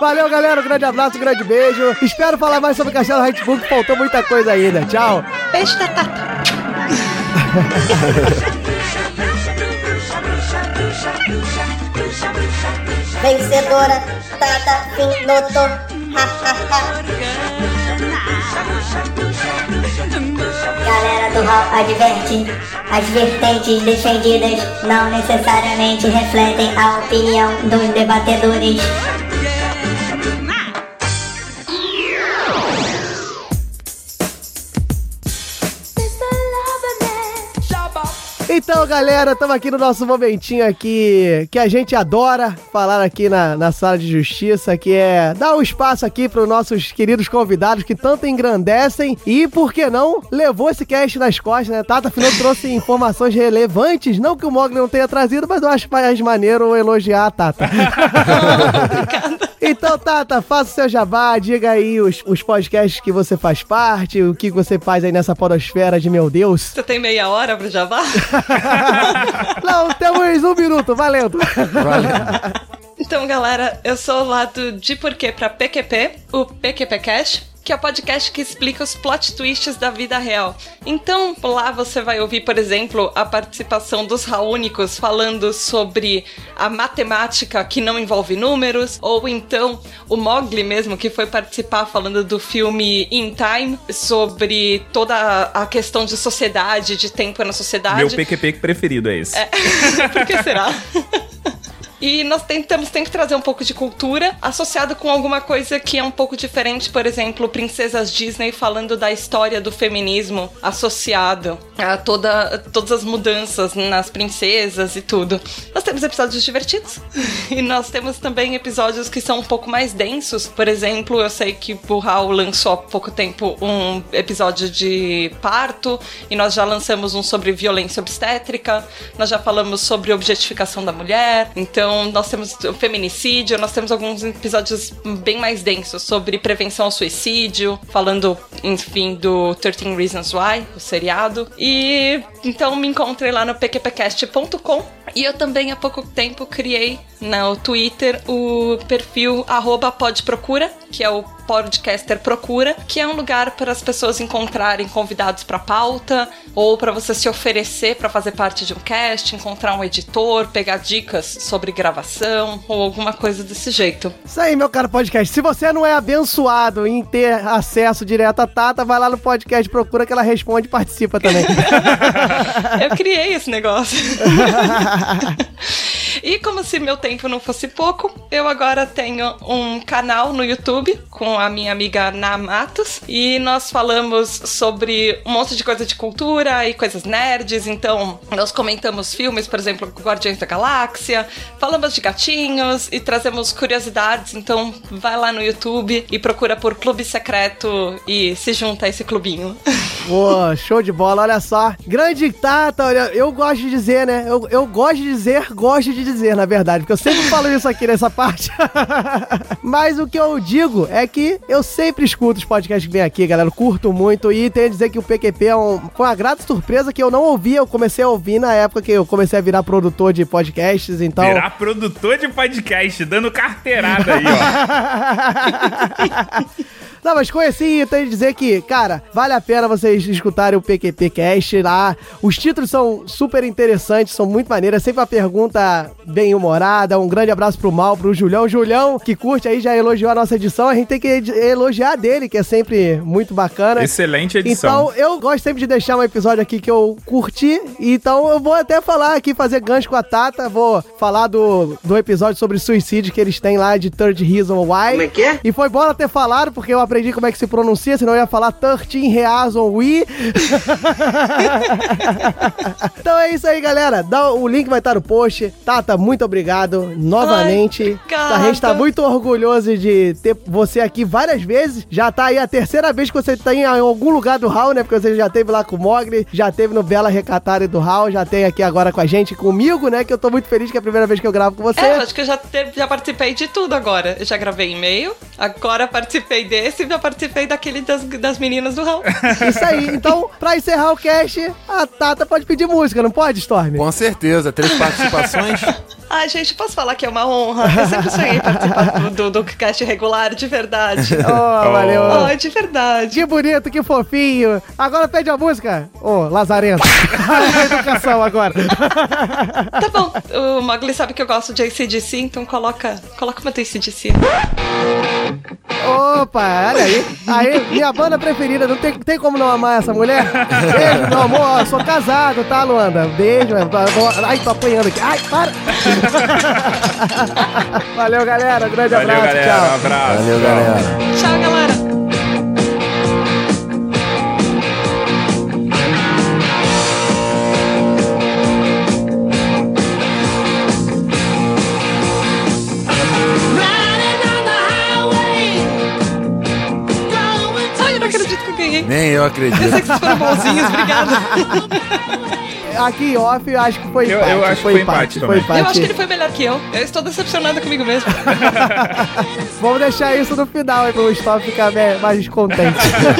Valeu, galera, um grande abraço, um grande beijo. Espero falar mais sobre Castelo Hatbook, faltou muita coisa ainda. Tchau. Beijo da Tata. Vencedora, Tata Finoto. Ha. Galera do Hall adverte, as vertentes defendidas não necessariamente refletem a opinião dos debatedores. Então, galera, estamos aqui no nosso momentinho aqui que a gente adora falar aqui na, na sala de justiça, que é dar um espaço aqui para os nossos queridos convidados que tanto engrandecem e, por que não, levou esse cast nas costas, né? Tata afinal trouxe informações relevantes, não que o Mogli não tenha trazido, mas eu acho mais maneiro elogiar a Tata. então, Tata, faça o seu jabá, diga aí os, os podcasts que você faz parte, o que você faz aí nessa podosfera de meu Deus. Você tem meia hora pro Jabá? Não, temos um minuto, valendo. Então, galera, eu sou lá do De Porquê pra PQP, o PQP Cash, que é o podcast que explica os plot twists da vida real. Então, lá você vai ouvir, por exemplo, a participação dos Raúnicos falando sobre a matemática que não envolve números, ou então o Mogli mesmo, que foi participar falando do filme In Time, sobre toda a questão de sociedade, de tempo na sociedade. Meu PQP preferido é esse. É. Por que será? E nós tentamos sempre trazer um pouco de cultura associado com alguma coisa que é um pouco diferente, por exemplo, princesas Disney falando da história do feminismo associado a toda, todas as mudanças nas princesas e tudo. Nós temos episódios divertidos e nós temos também episódios que são um pouco mais densos. Por exemplo, eu sei que o Raul lançou há pouco tempo um episódio de parto e nós já lançamos um sobre violência obstétrica, nós já falamos sobre objetificação da mulher, então nós temos o feminicídio, nós temos alguns episódios bem mais densos sobre prevenção ao suicídio, falando, enfim, do 13 Reasons Why, o seriado. E então me encontrei lá no pqpcast.com e eu também há pouco tempo criei no Twitter o perfil @podprocura, que é o podcaster procura, que é um lugar para as pessoas encontrarem convidados para pauta ou para você se oferecer para fazer parte de um cast, encontrar um editor, pegar dicas sobre gravação ou alguma coisa desse jeito. Isso aí, meu caro podcast. Se você não é abençoado em ter acesso direto à Tata, vai lá no podcast procura que ela responde e participa também. Eu criei esse negócio. E como se meu tempo não fosse pouco, eu agora tenho um canal no YouTube com a minha amiga Na Matos e nós falamos sobre um monte de coisa de cultura e coisas nerds. Então, nós comentamos filmes, por exemplo, Guardiões da Galáxia, falamos de gatinhos e trazemos curiosidades. Então, vai lá no YouTube e procura por Clube Secreto e se junta a esse clubinho. Boa, show de bola, olha só. Grande Tata, olha, eu gosto de dizer, né? Eu, eu gosto de dizer, gosto de dizer, na verdade, porque eu sempre falo isso aqui nessa parte. Mas o que eu digo é que eu sempre escuto os podcasts que vem aqui, galera. Eu curto muito e tenho a dizer que o PQP é um, foi uma grata surpresa que eu não ouvia. Eu comecei a ouvir na época que eu comecei a virar produtor de podcasts, então. Virar produtor de podcast, dando carteirada aí, ó. Não, mas conheci e tenho que dizer que, cara, vale a pena vocês escutarem o PQP Cast lá. Os títulos são super interessantes, são muito maneiros. É sempre uma pergunta bem humorada. Um grande abraço pro Mal, pro Julião. Julião, que curte aí, já elogiou a nossa edição. A gente tem que elogiar dele, que é sempre muito bacana. Excelente edição. Então, eu gosto sempre de deixar um episódio aqui que eu curti. Então, eu vou até falar aqui, fazer gancho com a Tata. Vou falar do, do episódio sobre suicídio que eles têm lá de Third Reason Why. Como é que é? E foi bom ela ter falado, porque eu aprendi como é que se pronuncia, senão eu ia falar 13 Reason We. então é isso aí, galera. Dá, o link vai estar no post. Tata, muito obrigado novamente. Ai, a gente tá muito orgulhoso de ter você aqui várias vezes. Já tá aí a terceira vez que você tá em algum lugar do Hall, né? Porque você já teve lá com o Mogli, já teve no Bela Recatária do Hall, já tem aqui agora com a gente, comigo, né? Que eu tô muito feliz que é a primeira vez que eu gravo com você. É, acho que eu já, te, já participei de tudo agora. Eu já gravei e-mail, agora participei desse e já participei daquele das, das meninas do Hall. Isso aí. Então, pra encerrar o cast, a Tata pode pedir música, não pode, Storm? Com certeza. Três participações. Ai, gente, posso falar que é uma honra? Eu sempre sonhei participar do, do, do cast regular, de verdade. Oh, valeu. Ai, de verdade. Que bonito, que fofinho. Agora pede a música. Ô, oh, Lazarento. a educação agora. tá bom. O Mogli sabe que eu gosto de ACDC, então coloca, coloca uma do ACDC. Opa, olha aí. Aí, minha banda preferida. Não tem, tem como não amar essa mulher? Beijo, meu amor. Eu sou casado, tá, Luanda? Beijo. Ai, tô apanhando aqui. Ai, para. Valeu, galera. Grande Valeu, abraço. galera. Tchau. Um abraço. Valeu, galera. Tchau, galera. Nem eu acredito. Vocês foram bonzinhos, obrigado. Aqui em off, eu acho que foi Eu- empate. eu acho que foi empate Foi também. empate. Eu acho que ele foi melhor que eu. Eu estou decepcionada comigo mesmo. Vamos deixar isso no final aí pro Gustavo ficar mais contente. Acesse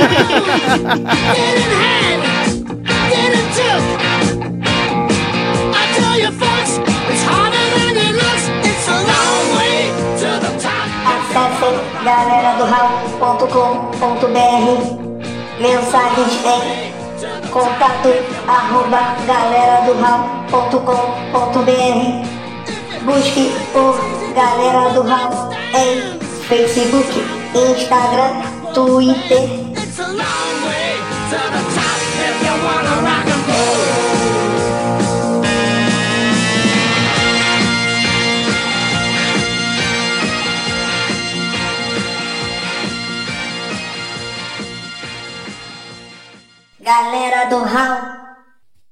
galera do Mensagens em contato arroba galera do Busque por Galera do Raul em Facebook, Instagram, Twitter. Galera do Raul.